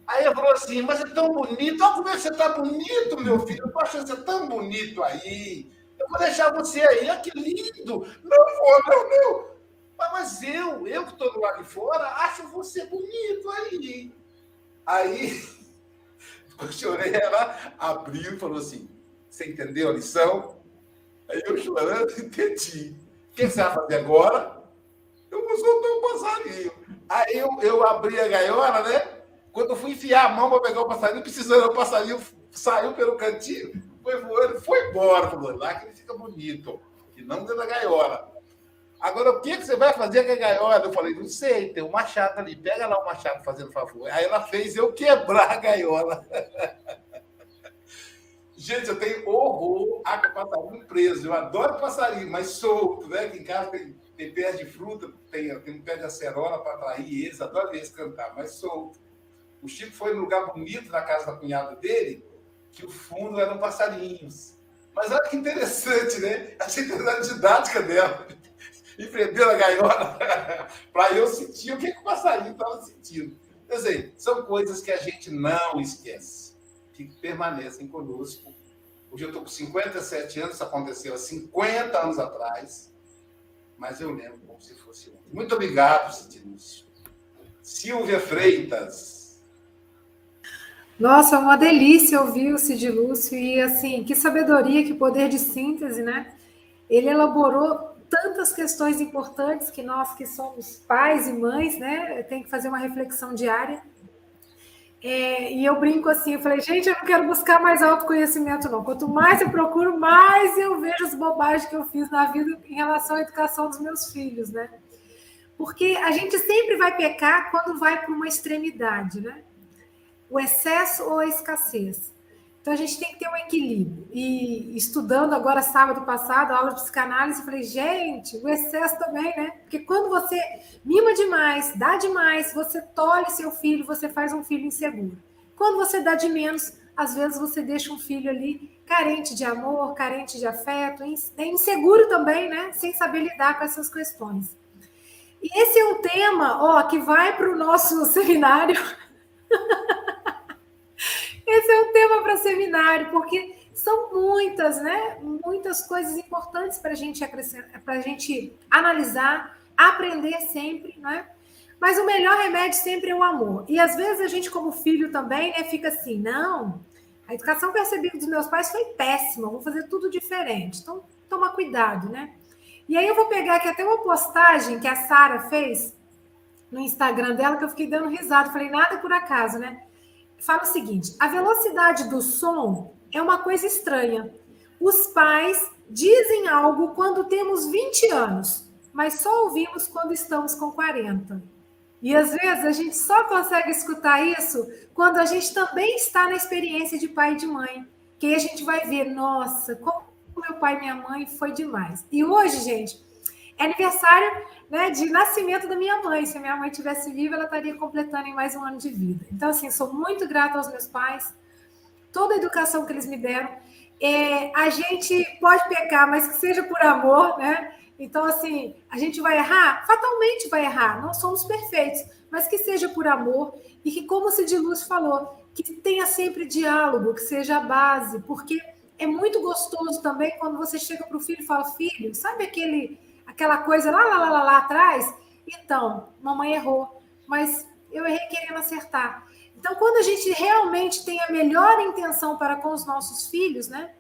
Aí ele falou assim: Mas é tão bonito. Olha como é você está bonito, meu filho. Eu tô achando você tão bonito aí. Eu vou deixar você aí. Olha que lindo. Não vou, não, não. Mas eu, eu que estou do lado de fora, acho você bonito aí. Aí (laughs) eu chorei, ela abriu e falou assim: Você entendeu a lição? Aí eu chorando, (laughs) entendi. O que você vai fazer agora? Eu vou soltar um passarinho. Aí eu, eu abri a gaiola, né? Quando eu fui enfiar a mão para pegar o passarinho, precisando, o passarinho saiu pelo cantinho, foi voando, foi embora. Falou, lá que ele fica bonito, e não dentro da gaiola. Agora, o que, que você vai fazer com a gaiola? Eu falei, não sei, tem um machado ali, pega lá o machado fazendo favor. Aí ela fez eu quebrar a gaiola. (laughs) Gente, eu tenho horror a passarinho preso. Eu adoro passarinho, mas solto, né? Aqui em casa tem, tem de fruta, tem, tem um pé de acerola para atrair eles, adoro ver eles cantar, mas solto. O Chico foi num lugar bonito na casa da cunhada dele, que o fundo eram passarinhos. Mas olha que interessante, né? Achei a didática dela. (laughs) E prendeu a gaiola (laughs) para eu sentir o que, que o passarinho estava sentindo. Quer dizer, são coisas que a gente não esquece, que permanecem conosco. Hoje eu estou com 57 anos, isso aconteceu há 50 anos atrás, mas eu lembro como se fosse ontem. Muito obrigado, Cidilúcio. Silvia Freitas. Nossa, uma delícia ouvir o Cid Lúcio e assim, que sabedoria, que poder de síntese, né? Ele elaborou tantas questões importantes que nós que somos pais e mães, né, tem que fazer uma reflexão diária. É, e eu brinco assim, eu falei, gente, eu não quero buscar mais autoconhecimento, não. Quanto mais eu procuro, mais eu vejo as bobagens que eu fiz na vida em relação à educação dos meus filhos, né? Porque a gente sempre vai pecar quando vai para uma extremidade, né? o excesso ou a escassez. Então a gente tem que ter um equilíbrio. E estudando agora sábado passado, aula de psicanálise, falei, gente, o excesso também, né? Porque quando você mima demais, dá demais, você tolhe seu filho, você faz um filho inseguro. Quando você dá de menos, às vezes você deixa um filho ali carente de amor, carente de afeto, inseguro também, né? Sem saber lidar com essas questões. E esse é um tema, ó, que vai para o nosso (laughs) seminário. (laughs) Esse é o tema para seminário, porque são muitas, né? Muitas coisas importantes para gente para a gente analisar, aprender sempre, né? Mas o melhor remédio sempre é o amor. E às vezes a gente, como filho também, né, fica assim, não, a educação recebi dos meus pais foi péssima, vou fazer tudo diferente. Então, toma cuidado, né? E aí eu vou pegar aqui até uma postagem que a Sara fez no Instagram dela, que eu fiquei dando risada. Falei, nada por acaso, né? Fala o seguinte: a velocidade do som é uma coisa estranha. Os pais dizem algo quando temos 20 anos, mas só ouvimos quando estamos com 40. E às vezes a gente só consegue escutar isso quando a gente também está na experiência de pai e de mãe. que aí a gente vai ver, nossa, como meu pai e minha mãe foi demais. E hoje, gente, é aniversário né, de nascimento da minha mãe. Se a minha mãe tivesse viva, ela estaria completando em mais um ano de vida. Então, assim, sou muito grata aos meus pais, toda a educação que eles me deram. É, a gente pode pecar, mas que seja por amor, né? Então, assim, a gente vai errar? Fatalmente vai errar, não somos perfeitos, mas que seja por amor e que, como o Cid Luz falou, que tenha sempre diálogo, que seja a base, porque é muito gostoso também quando você chega para o filho e fala: Filho, sabe aquele, aquela coisa lá, lá, lá, lá, lá atrás? Então, mamãe errou, mas eu errei querendo acertar. Então, quando a gente realmente tem a melhor intenção para com os nossos filhos, né?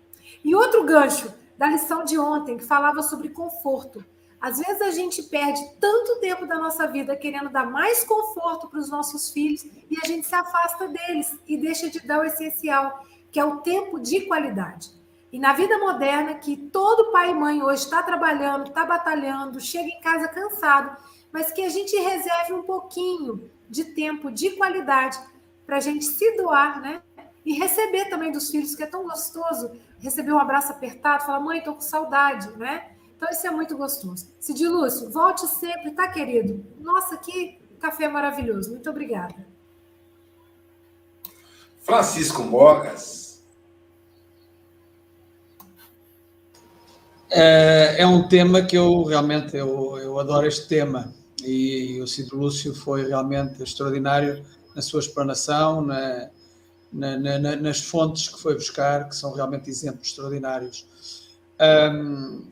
E outro gancho, da lição de ontem, que falava sobre conforto. Às vezes a gente perde tanto tempo da nossa vida querendo dar mais conforto para os nossos filhos e a gente se afasta deles e deixa de dar o essencial, que é o tempo de qualidade. E na vida moderna, que todo pai e mãe hoje está trabalhando, está batalhando, chega em casa cansado, mas que a gente reserve um pouquinho de tempo de qualidade para a gente se doar, né? E receber também dos filhos, que é tão gostoso receber um abraço apertado, falar, mãe, estou com saudade, né? Então, isso é muito gostoso. Cid Lúcio, volte sempre, tá, querido? Nossa, que café maravilhoso. Muito obrigada. Francisco Mogas. É, é um tema que eu realmente eu, eu adoro este tema e o Cid Lúcio foi realmente extraordinário na sua explanação, na, na, na, nas fontes que foi buscar, que são realmente exemplos extraordinários. Um,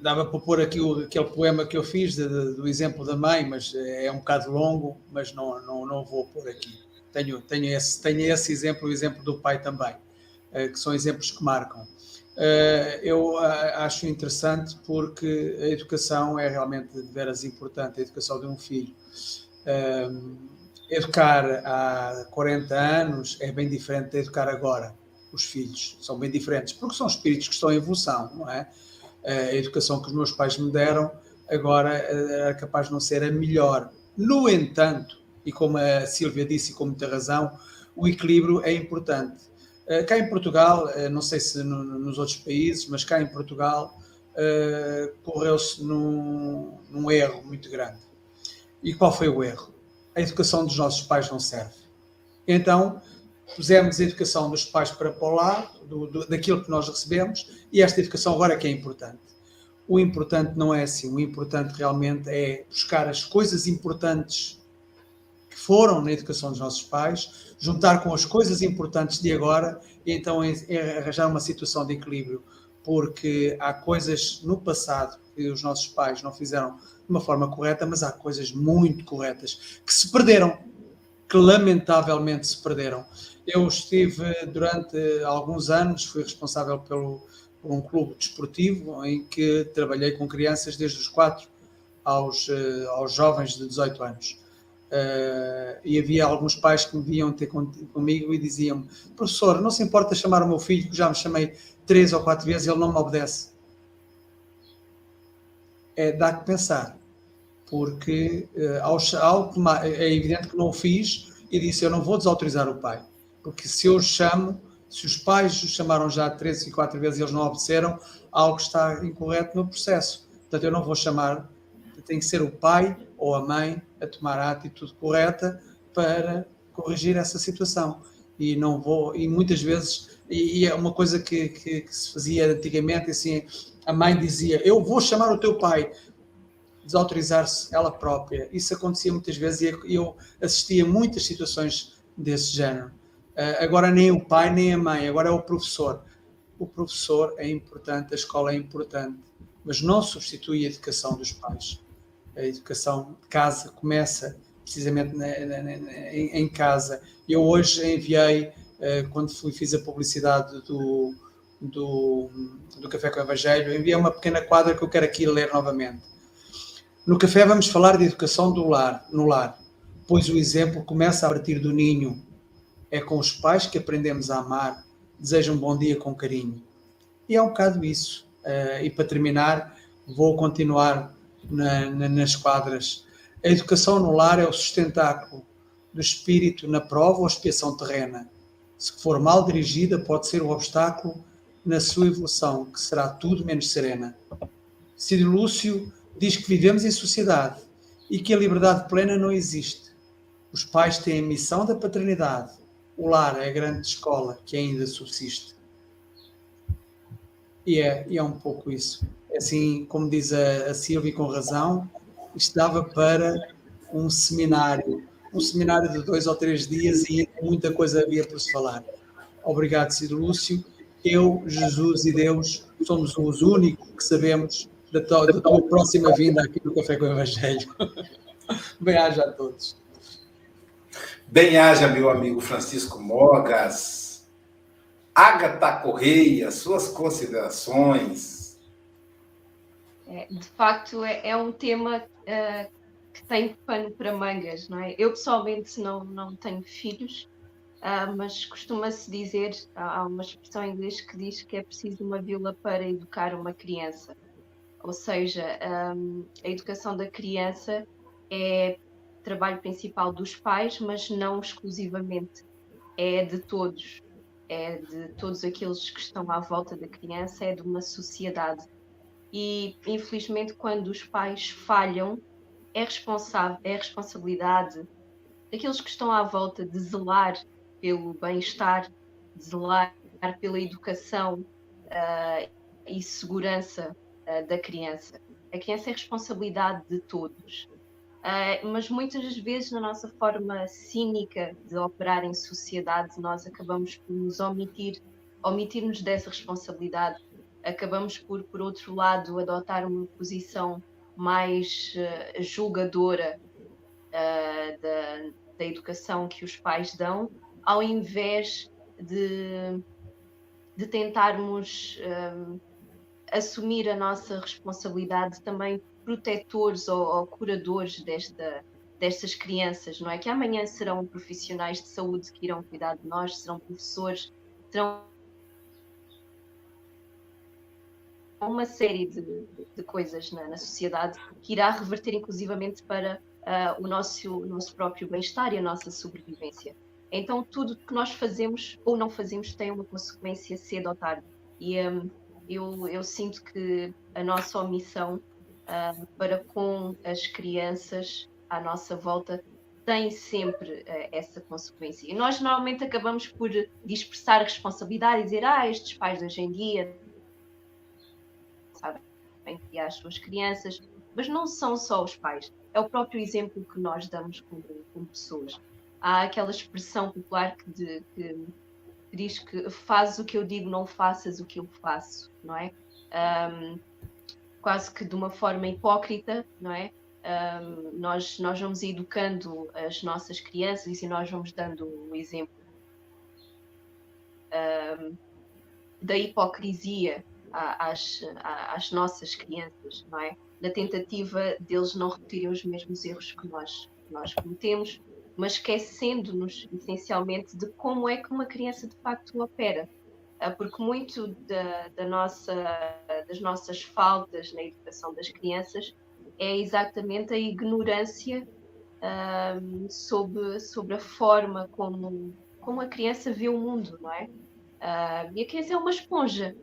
dava para pôr aqui o, aquele poema que eu fiz de, de, do exemplo da mãe, mas é um bocado longo, mas não, não, não vou pôr aqui. Tenho, tenho, esse, tenho esse exemplo, o exemplo do pai também, uh, que são exemplos que marcam. Uh, eu uh, acho interessante porque a educação é realmente de veras importante, a educação de um filho educar há 40 anos é bem diferente de educar agora. Os filhos são bem diferentes, porque são espíritos que estão em evolução, não é? A educação que os meus pais me deram agora era capaz de não ser a melhor. No entanto, e como a Silvia disse com muita razão, o equilíbrio é importante. Eh, cá em Portugal, eh, não sei se nos outros países, mas cá em Portugal eh, correu-se num, num erro muito grande. E qual foi o erro? a educação dos nossos pais não serve. Então, pusemos a educação dos pais para, para o lado, do, do, daquilo que nós recebemos, e esta educação agora é que é importante. O importante não é assim, o importante realmente é buscar as coisas importantes foram na educação dos nossos pais, juntar com as coisas importantes de agora, e então arranjar uma situação de equilíbrio, porque há coisas no passado que os nossos pais não fizeram de uma forma correta, mas há coisas muito corretas que se perderam, que lamentavelmente se perderam. Eu estive durante alguns anos, fui responsável pelo, por um clube desportivo em que trabalhei com crianças desde os 4 aos, eh, aos jovens de 18 anos. Uh, e havia alguns pais que me vinham ter comigo e diziam professor, não se importa chamar o meu filho, que já me chamei três ou quatro vezes, ele não me obedece. É, dá que pensar porque uh, ao, ao é evidente que não o fiz e disse eu não vou desautorizar o pai, porque se eu chamo, se os pais o chamaram já três e quatro vezes e eles não obedeceram, algo está incorreto no processo. Portanto, eu não vou chamar, tem que ser o pai ou a mãe a tomar a atitude correta para corrigir essa situação. E não vou, e muitas vezes, e, e é uma coisa que, que, que se fazia antigamente, assim, a mãe dizia, eu vou chamar o teu pai, desautorizar-se ela própria. Isso acontecia muitas vezes e eu assistia muitas situações desse género. Uh, agora nem o pai nem a mãe, agora é o professor. O professor é importante, a escola é importante, mas não substitui a educação dos pais. A educação de casa começa precisamente na, na, na, em, em, casa. Eu hoje enviei, uh, quando fui, fiz a publicidade do, do, do Café com o Evangelho, enviei uma pequena quadra que eu quero aqui ler novamente no café vamos falar de educação do lar, no lar, pois o exemplo começa a partir do ninho. É com os pais que aprendemos a amar, desejam um bom dia com carinho. E é um bocado isso. Uh, e para terminar, vou continuar na, na, nas quadras. A educação no lar é o sustentáculo do espírito na prova ou expiação terrena. Se for mal dirigida, pode ser um obstáculo na sua evolução, que será tudo menos serena. Cid Lúcio diz que vivemos em sociedade e que a liberdade plena não existe. Os pais têm a missão da paternidade. O lar é a grande escola que ainda subsiste. E é, e é um pouco isso. Assim, como diz a, a Silvia com razão, isto dava para um seminário, um seminário de dois ou três dias e muita coisa havia por se falar. Obrigado, Cid Lúcio. Eu, Jesus e Deus somos os únicos que sabemos da tua, da tua próxima vinda aqui no Café com o Evangelho. (laughs) Bem-aja a todos. Bem-aja, meu amigo Francisco Mogas. Agatha Correia, suas considerações. É, de facto, é, é um tema uh, que tem pano para mangas, não é? Eu pessoalmente não, não tenho filhos, uh, mas costuma-se dizer, há uma expressão em inglês que diz que é preciso uma vila para educar uma criança. Ou seja, um, a educação da criança é trabalho principal dos pais, mas não exclusivamente. É de todos. É de todos aqueles que estão à volta da criança, é de uma sociedade. E, infelizmente, quando os pais falham, é, responsável, é responsabilidade daqueles que estão à volta de zelar pelo bem-estar, de zelar pela educação uh, e segurança uh, da criança. A criança é responsabilidade de todos. Uh, mas muitas vezes, na nossa forma cínica de operar em sociedade, nós acabamos por nos omitir, omitir-nos dessa responsabilidade. Acabamos por, por outro lado, adotar uma posição mais uh, julgadora uh, da, da educação que os pais dão, ao invés de, de tentarmos um, assumir a nossa responsabilidade também protetores ou, ou, curadores desta, destas crianças, não é? Que amanhã serão profissionais de saúde que irão cuidar de nós, serão professores, serão uma série de, de coisas na, na, sociedade que irá reverter inclusivamente para uh, o nosso, nosso próprio bem-estar e a nossa sobrevivência. Então, tudo que nós fazemos ou não fazemos tem uma consequência cedo ou tarde. E um, eu, eu, sinto que a nossa omissão uh, para com as crianças à nossa volta tem sempre uh, essa consequência. E nós normalmente acabamos por dispersar responsabilidade e dizer: ah, estes pais de hoje em dia sabem criar as suas crianças, mas não são só os pais, é o próprio exemplo que nós damos como, como pessoas. Há aquela expressão popular que, de, que, diz que faz o que eu digo, não faças o que eu faço, não é? Um, quase que de uma forma hipócrita, não é? Um, nós, nós vamos educando as nossas crianças e nós vamos dando o exemplo um, da hipocrisia às, às nossas crianças, não é? Na tentativa deles não repetirem os mesmos erros que nós, nós cometemos, mas esquecendo-nos essencialmente de como é que uma criança de facto opera. Ah, porque muito da, da nossa, das nossas faltas na educação das crianças é exatamente a ignorância um, sobre, sobre a forma como, como a criança vê o mundo, não é? Uh, e a criança é uma esponja,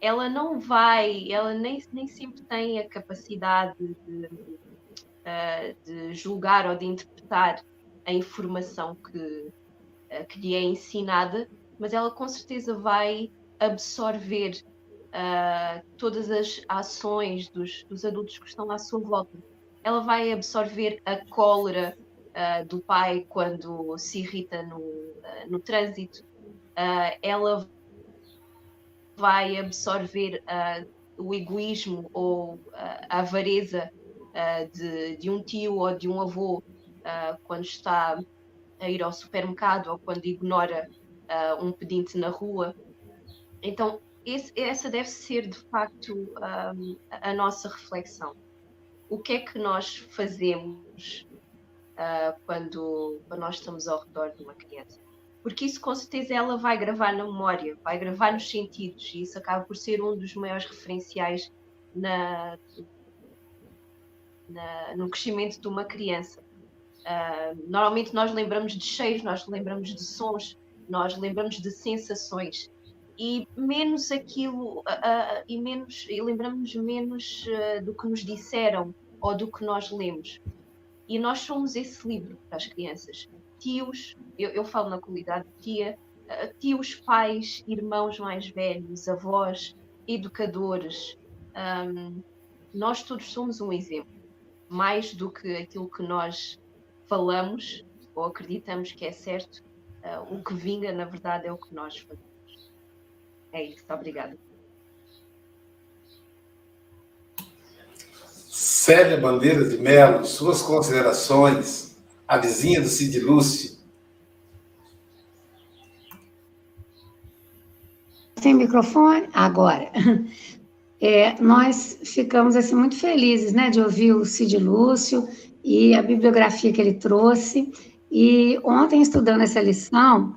ela não vai, ela nem, nem sempre tem a capacidade de, uh, de julgar ou de interpretar a informação que, uh, que lhe é ensinada, mas ela com certeza vai absorver uh, todas as ações dos, dos adultos que estão à sua volta. Ela vai absorver a cólera do pai quando se irrita no, no trânsito. ela vai absorver uh, o egoísmo ou uh, a avareza uh, de, de, um tio ou de um avô quando está a ir ao supermercado ou quando ignora um pedinte na rua. Então, esse, essa deve ser de facto um, a nossa reflexão. O que é que nós fazemos quando, quando nós estamos ao redor de uma criança? Porque isso com certeza ela vai gravar na memória, vai gravar nos sentidos, e isso acaba por ser um dos maiores referenciais na, na, no crescimento de uma criança. Uh, normalmente nós lembramos de cheiros, nós lembramos de sons, nós lembramos de sensações e menos aquilo, uh, uh, e menos, e lembramos menos do que nos disseram ou do que nós lemos. E nós somos esse livro para as crianças. Tios, eu, eu falo na qualidade de tia, tios, pais, irmãos mais velhos, avós, educadores. Um, nós todos somos um exemplo. Mais do que aquilo que nós falamos ou acreditamos que é certo, o que vinga, na verdade, é o que nós fazemos. É isso, obrigada. Célia Bandeira de Melo, suas considerações, a vizinha do Cid Lúcio. Sem microfone? Agora. É, nós ficamos assim, muito felizes né, de ouvir o Cid Lúcio e a bibliografia que ele trouxe. E ontem, estudando essa lição,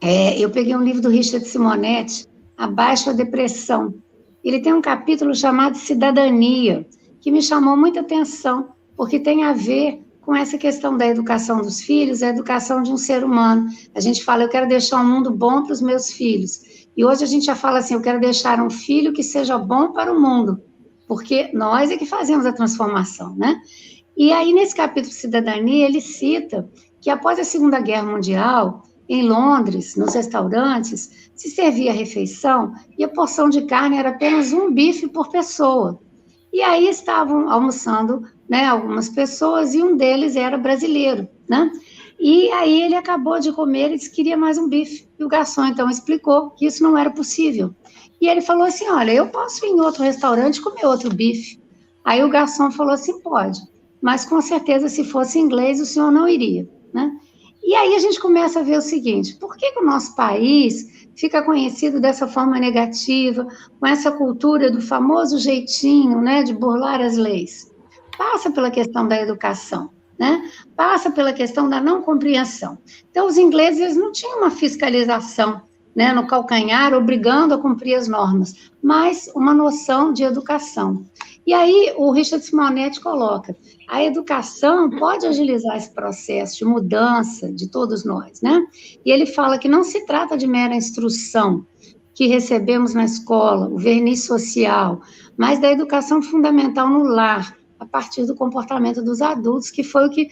é, eu peguei um livro do Richard Simonetti, Abaixo a Depressão. Ele tem um capítulo chamado Cidadania, que me chamou muita atenção, porque tem a ver com essa questão da educação dos filhos, a educação de um ser humano. A gente fala, eu quero deixar um mundo bom para os meus filhos. E hoje a gente já fala assim, eu quero deixar um filho que seja bom para o mundo, porque nós é que fazemos a transformação, né? E aí, nesse capítulo Cidadania, ele cita que após a Segunda Guerra Mundial, em Londres, nos restaurantes, se servia refeição e a porção de carne era apenas um bife por pessoa. E aí estavam almoçando né, algumas pessoas e um deles era brasileiro, né? E aí ele acabou de comer e disse que queria mais um bife. E o garçom então explicou que isso não era possível. E ele falou assim: Olha, eu posso ir em outro restaurante comer outro bife. Aí o garçom falou assim: Pode, mas com certeza se fosse inglês o senhor não iria, né? E aí a gente começa a ver o seguinte: por que, que o nosso país fica conhecido dessa forma negativa, com essa cultura do famoso jeitinho, né, de burlar as leis? Passa pela questão da educação. Né? Passa pela questão da não compreensão. Então, os ingleses não tinham uma fiscalização né, no calcanhar, obrigando a cumprir as normas, mas uma noção de educação. E aí o Richard Simonetti coloca: a educação pode agilizar esse processo de mudança de todos nós, né? E ele fala que não se trata de mera instrução que recebemos na escola, o verniz social, mas da educação fundamental no lar, a partir do comportamento dos adultos, que foi o que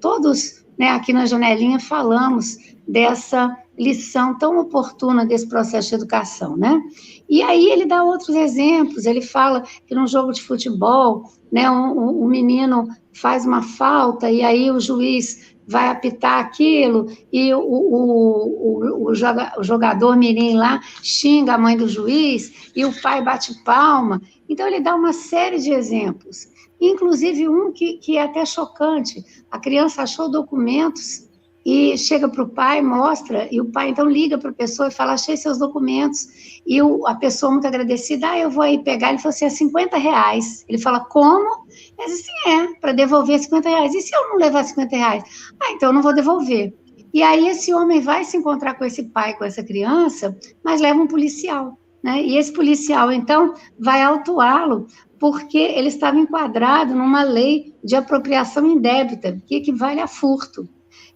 todos né, aqui na janelinha falamos dessa lição tão oportuna desse processo de educação, né? E aí ele dá outros exemplos, ele fala que num jogo de futebol, né, um, um menino faz uma falta e aí o juiz vai apitar aquilo e o, o, o, o, jogador mirim lá xinga a mãe do juiz e o pai bate palma. Então ele dá uma série de exemplos, inclusive um que, que é até chocante. A criança achou documentos e chega para o pai, mostra, e o pai então liga para a pessoa e fala: Achei seus documentos. E o, a pessoa, muito agradecida, ah, eu vou aí pegar. Ele falou assim: É 50 reais. Ele fala: Como? Ele disse: Sim, é, para devolver 50 reais. E se eu não levar 50 reais? Ah, então eu não vou devolver. E aí esse homem vai se encontrar com esse pai, com essa criança, mas leva um policial. Né? E esse policial, então, vai autuá-lo porque ele estava enquadrado numa lei de apropriação indébita, que equivale a furto.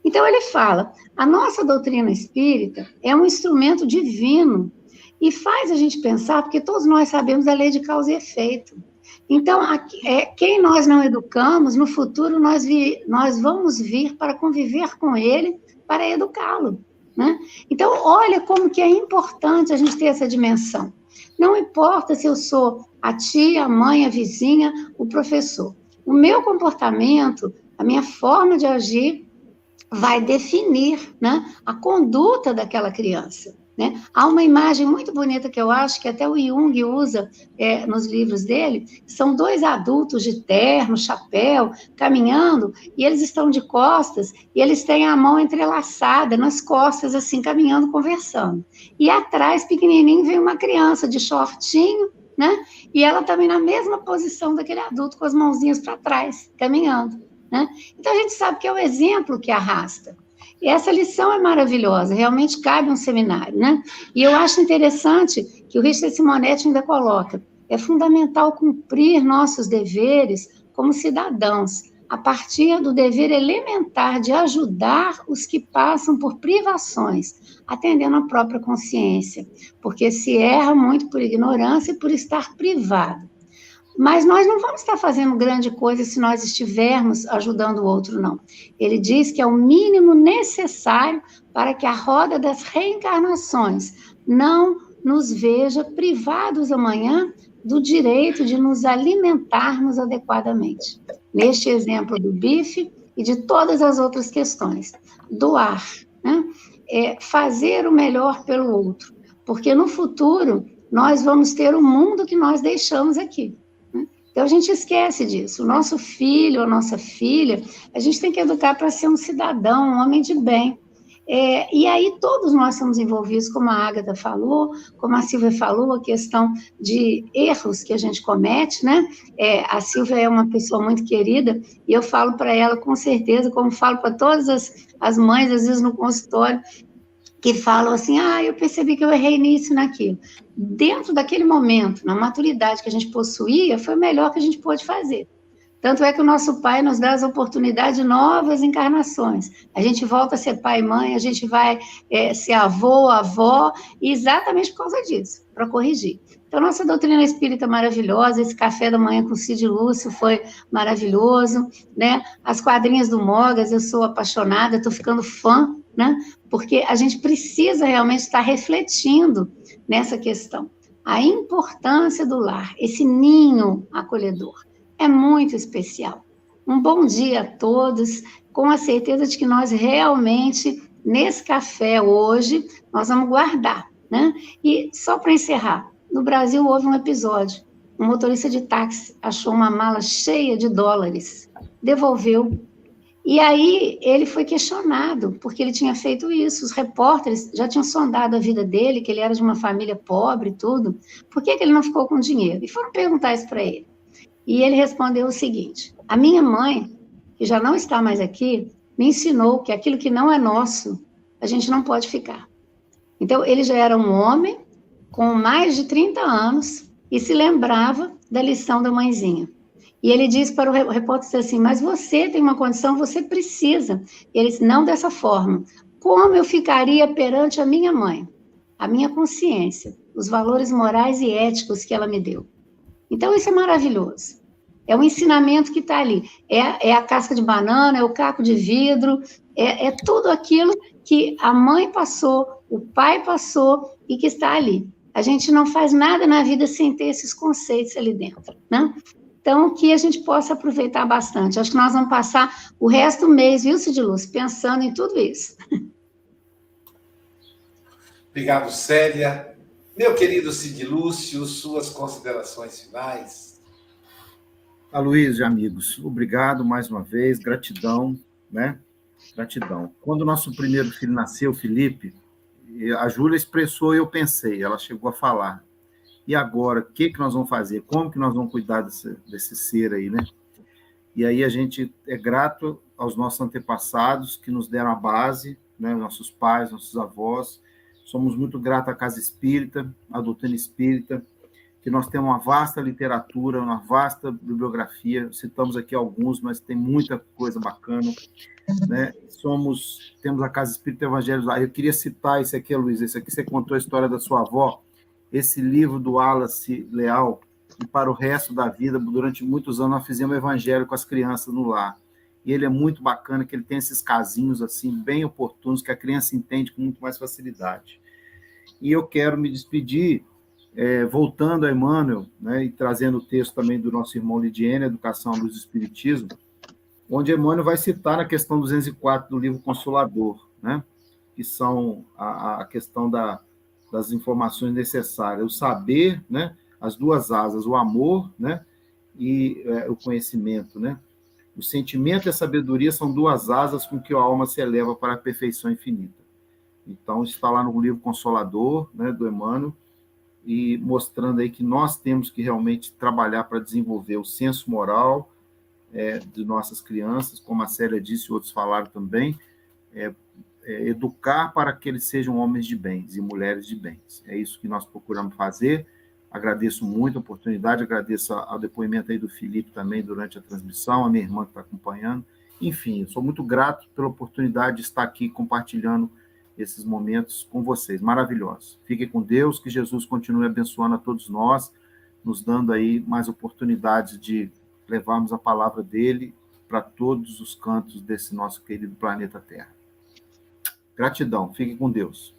Então, ele fala: a nossa doutrina espírita é um instrumento divino e faz a gente pensar, porque todos nós sabemos a lei de causa e efeito. Então, aqui, é, quem nós não educamos, no futuro nós, vi, nós vamos vir para conviver com ele, para educá-lo. Né? Então, olha como que é importante a gente ter essa dimensão. Não importa se eu sou a tia, a mãe, a vizinha, o professor. O meu comportamento, a minha forma de agir vai definir né, a conduta daquela criança. Né? Há uma imagem muito bonita que eu acho que até o Jung usa é, nos livros dele. São dois adultos de terno, chapéu, caminhando, e eles estão de costas, e eles têm a mão entrelaçada nas costas, assim, caminhando, conversando. E atrás, pequenininho, vem uma criança de shortinho, né? E ela também na mesma posição daquele adulto, com as mãozinhas para trás, caminhando. Né? Então, a gente sabe que é o exemplo que arrasta. E essa lição é maravilhosa, realmente cabe um seminário. Né? E eu acho interessante que o Richard Simonetti ainda coloca: é fundamental cumprir nossos deveres como cidadãos, a partir do dever elementar de ajudar os que passam por privações, atendendo à própria consciência, porque se erra muito por ignorância e por estar privado. Mas nós não vamos estar fazendo grande coisa se nós estivermos ajudando o outro, não. Ele diz que é o mínimo necessário para que a roda das reencarnações não nos veja privados amanhã do direito de nos alimentarmos adequadamente. Neste exemplo do bife e de todas as outras questões. Doar, né? é fazer o melhor pelo outro, porque no futuro nós vamos ter o mundo que nós deixamos aqui. Então a gente esquece disso. O nosso filho, a nossa filha, a gente tem que educar para ser um cidadão, um homem de bem. É, e aí todos nós somos envolvidos, como a Ágata falou, como a Silvia falou, a questão de erros que a gente comete, né? É, a Silvia é uma pessoa muito querida e eu falo para ela com certeza, como falo para todas as, as mães, às vezes no consultório, que falam assim, ah, eu percebi que eu errei nisso naquilo. Dentro daquele momento, na maturidade que a gente possuía, foi o melhor que a gente pôde fazer. Tanto é que o nosso Pai nos dá as oportunidades de novas encarnações. A gente volta a ser pai e mãe, a gente vai é, ser avô, avó, exatamente por causa disso, para corrigir. Então, nossa doutrina espírita é maravilhosa, esse café da manhã com Cid Lúcio foi maravilhoso, né? As quadrinhas do Mogas, eu sou apaixonada, estou ficando fã, né? Porque a gente precisa realmente estar refletindo nessa questão. A importância do lar, esse ninho acolhedor é muito especial. Um bom dia a todos, com a certeza de que nós realmente, nesse café hoje, nós vamos guardar, né? E só para encerrar, no Brasil houve um episódio. Um motorista de táxi achou uma mala cheia de dólares, devolveu. E aí ele foi questionado, porque ele tinha feito isso. Os repórteres já tinham sondado a vida dele, que ele era de uma família pobre e tudo. Por que, que ele não ficou com dinheiro? E foram perguntar isso para ele. E ele respondeu o seguinte: A minha mãe, que já não está mais aqui, me ensinou que aquilo que não é nosso, a gente não pode ficar. Então, ele já era um homem com mais de 30 anos e se lembrava da lição da mãezinha. E ele disse para o repórter assim: Mas você tem uma condição, você precisa. E ele disse: Não dessa forma. Como eu ficaria perante a minha mãe? A minha consciência, os valores morais e éticos que ela me deu. Então, isso é maravilhoso. É o ensinamento que está ali. É, é, a casca de banana, é o caco de vidro, é, é tudo aquilo que a mãe passou, o pai passou e que está ali. A gente não faz nada na vida sem ter esses conceitos ali dentro, né? Então, que a gente possa aproveitar bastante. Acho que nós vamos passar o resto do mês, viu, Cid Luz, pensando em tudo isso. Obrigado, Célia. Meu querido Cid Lúcio, suas considerações finais. Aloysio, amigos, obrigado mais uma vez, gratidão, né? Gratidão. Quando o nosso primeiro filho nasceu, Felipe, a Júlia expressou e eu pensei, ela chegou a falar. E agora, o que, que nós vamos fazer? Como que nós vamos cuidar desse, desse ser aí, né? E aí a gente é grato aos nossos antepassados que nos deram a base, né? Nossos pais, nossos avós. Somos muito gratos à Casa Espírita, à doutrina espírita, que nós temos uma vasta literatura, uma vasta bibliografia, citamos aqui alguns, mas tem muita coisa bacana, né? Somos, temos a Casa Espírita Evangelhos lá. Eu queria citar esse aqui, Luiz, esse aqui você contou a história da sua avó, esse livro do Wallace Leal, e para o resto da vida, durante muitos anos, nós fizemos evangelho com as crianças no lar. E ele é muito bacana, que ele tem esses casinhos assim, bem oportunos, que a criança entende com muito mais facilidade. E eu quero me despedir é, voltando a Emmanuel, né, e trazendo o texto também do nosso irmão Lidiane, Educação à Luz do Espiritismo, onde Emmanuel vai citar na questão 204 do livro Consolador, né, que são a, a questão da, das informações necessárias, o saber, né, as duas asas, o amor né, e é, o conhecimento. Né? O sentimento e a sabedoria são duas asas com que a alma se eleva para a perfeição infinita. Então, está lá no livro Consolador, né, do Emmanuel, e mostrando aí que nós temos que realmente trabalhar para desenvolver o senso moral é, de nossas crianças, como a Célia disse e outros falaram também, é, é, educar para que eles sejam homens de bens e mulheres de bens. É isso que nós procuramos fazer Agradeço muito a oportunidade, agradeço ao depoimento aí do Felipe também durante a transmissão, a minha irmã que está acompanhando. Enfim, sou muito grato pela oportunidade de estar aqui compartilhando esses momentos com vocês. Maravilhosos. Fiquem com Deus, que Jesus continue abençoando a todos nós, nos dando aí mais oportunidades de levarmos a palavra dele para todos os cantos desse nosso querido planeta Terra. Gratidão. Fiquem com Deus.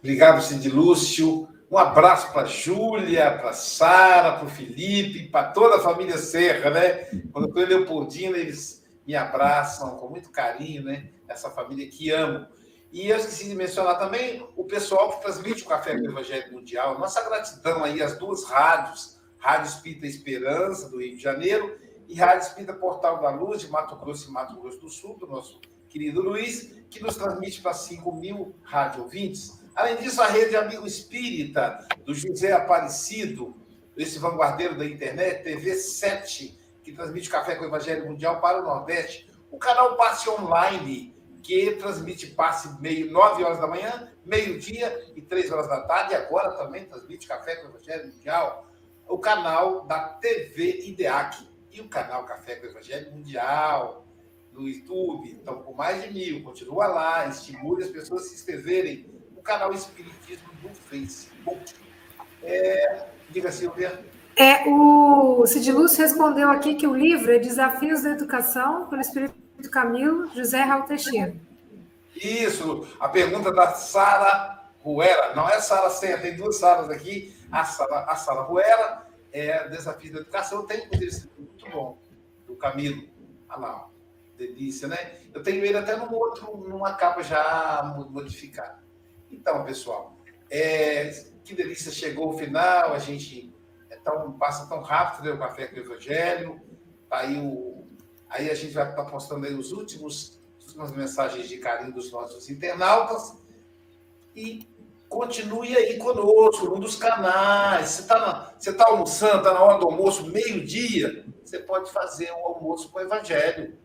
Obrigado, Cid Lúcio. Um abraço para a Júlia, para a Sara, para o Felipe, para toda a família Serra, né? Quando eu estou em Leopoldina, eles me abraçam com muito carinho, né? Essa família que amo. E eu esqueci de mencionar também o pessoal que transmite o Café do Evangelho Mundial. Nossa gratidão aí às duas rádios, Rádio Espírita Esperança, do Rio de Janeiro, e Rádio Espírita Portal da Luz, de Mato Grosso e Mato Grosso do Sul, do nosso querido Luiz, que nos transmite para 5 mil rádio ouvintes. Além disso, a rede Amigo Espírita, do José Aparecido, esse vanguardeiro da internet, TV 7, que transmite Café com o Evangelho Mundial para o Nordeste. O canal Passe Online, que transmite passe meio, 9 horas da manhã, meio-dia e 3 horas da tarde. E agora também transmite Café com o Evangelho Mundial. O canal da TV IDEAC e o canal Café com o Evangelho Mundial no YouTube. Então, com mais de mil, continua lá, estimule as pessoas a se inscreverem o canal Espiritismo do Facebook. É, diga, Silvia. É, o Cid Lúcio respondeu aqui que o livro é Desafios da Educação, pelo Espírito Camilo, José Raul Teixeira. Isso, a pergunta da Sara Ruera. Não é Sara Serra, tem duas Saras aqui. A Sara, a Sara Ruera é Desafios da Educação, tem um livro muito bom, do Camilo. Olha lá, delícia, né? Eu tenho ele até num outro, numa capa já modificada. Então, pessoal, é, que delícia, chegou o final, a gente é tão, passa tão rápido né, o Café com o Evangelho, tá aí, o, aí a gente vai estar tá postando aí os últimos, as últimas mensagens de carinho dos nossos internautas, e continue aí conosco, num dos canais. Você está tá almoçando, está na hora do almoço, meio-dia, você pode fazer o almoço com o Evangelho.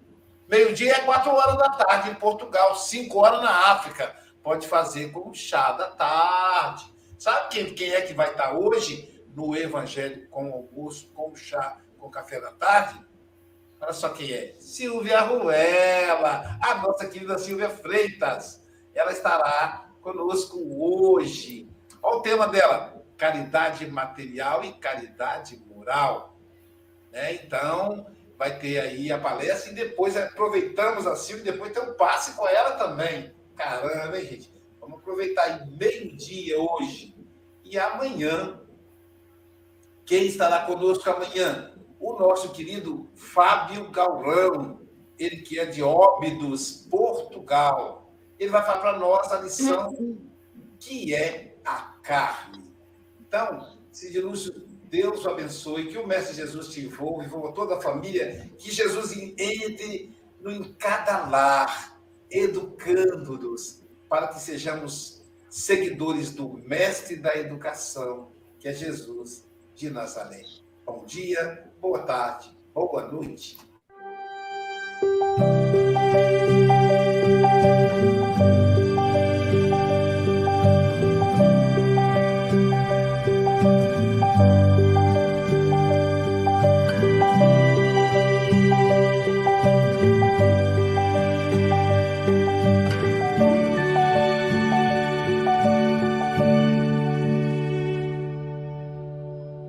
Meio-dia é quatro horas da tarde em Portugal, cinco horas na África pode fazer como chá da tarde. Sabe quem, quem é que vai estar hoje no Evangelho com almoço, com chá, com café da tarde? Olha só quem é. Silvia Ruela, a nossa querida Silvia Freitas. Ela estará conosco hoje. Olha o tema dela: caridade material e caridade moral. Né? Então, vai ter aí a palestra e depois aproveitamos a Silvia e depois tem um passe com ela também. Caramba, hein, gente? Vamos aproveitar aí meio-dia hoje. E amanhã, quem estará conosco amanhã? O nosso querido Fábio Galrão, ele que é de Óbidos, Portugal. Ele vai falar para nós a lição que é a carne. Então, Cid Lúcio, Deus o abençoe, que o Mestre Jesus te envolva, envolva toda a família, que Jesus entre no, em cada lar, educando-nos para que sejamos seguidores do Mestre da Educação, que é Jesus de Nazaré. Bom dia, boa tarde, boa noite.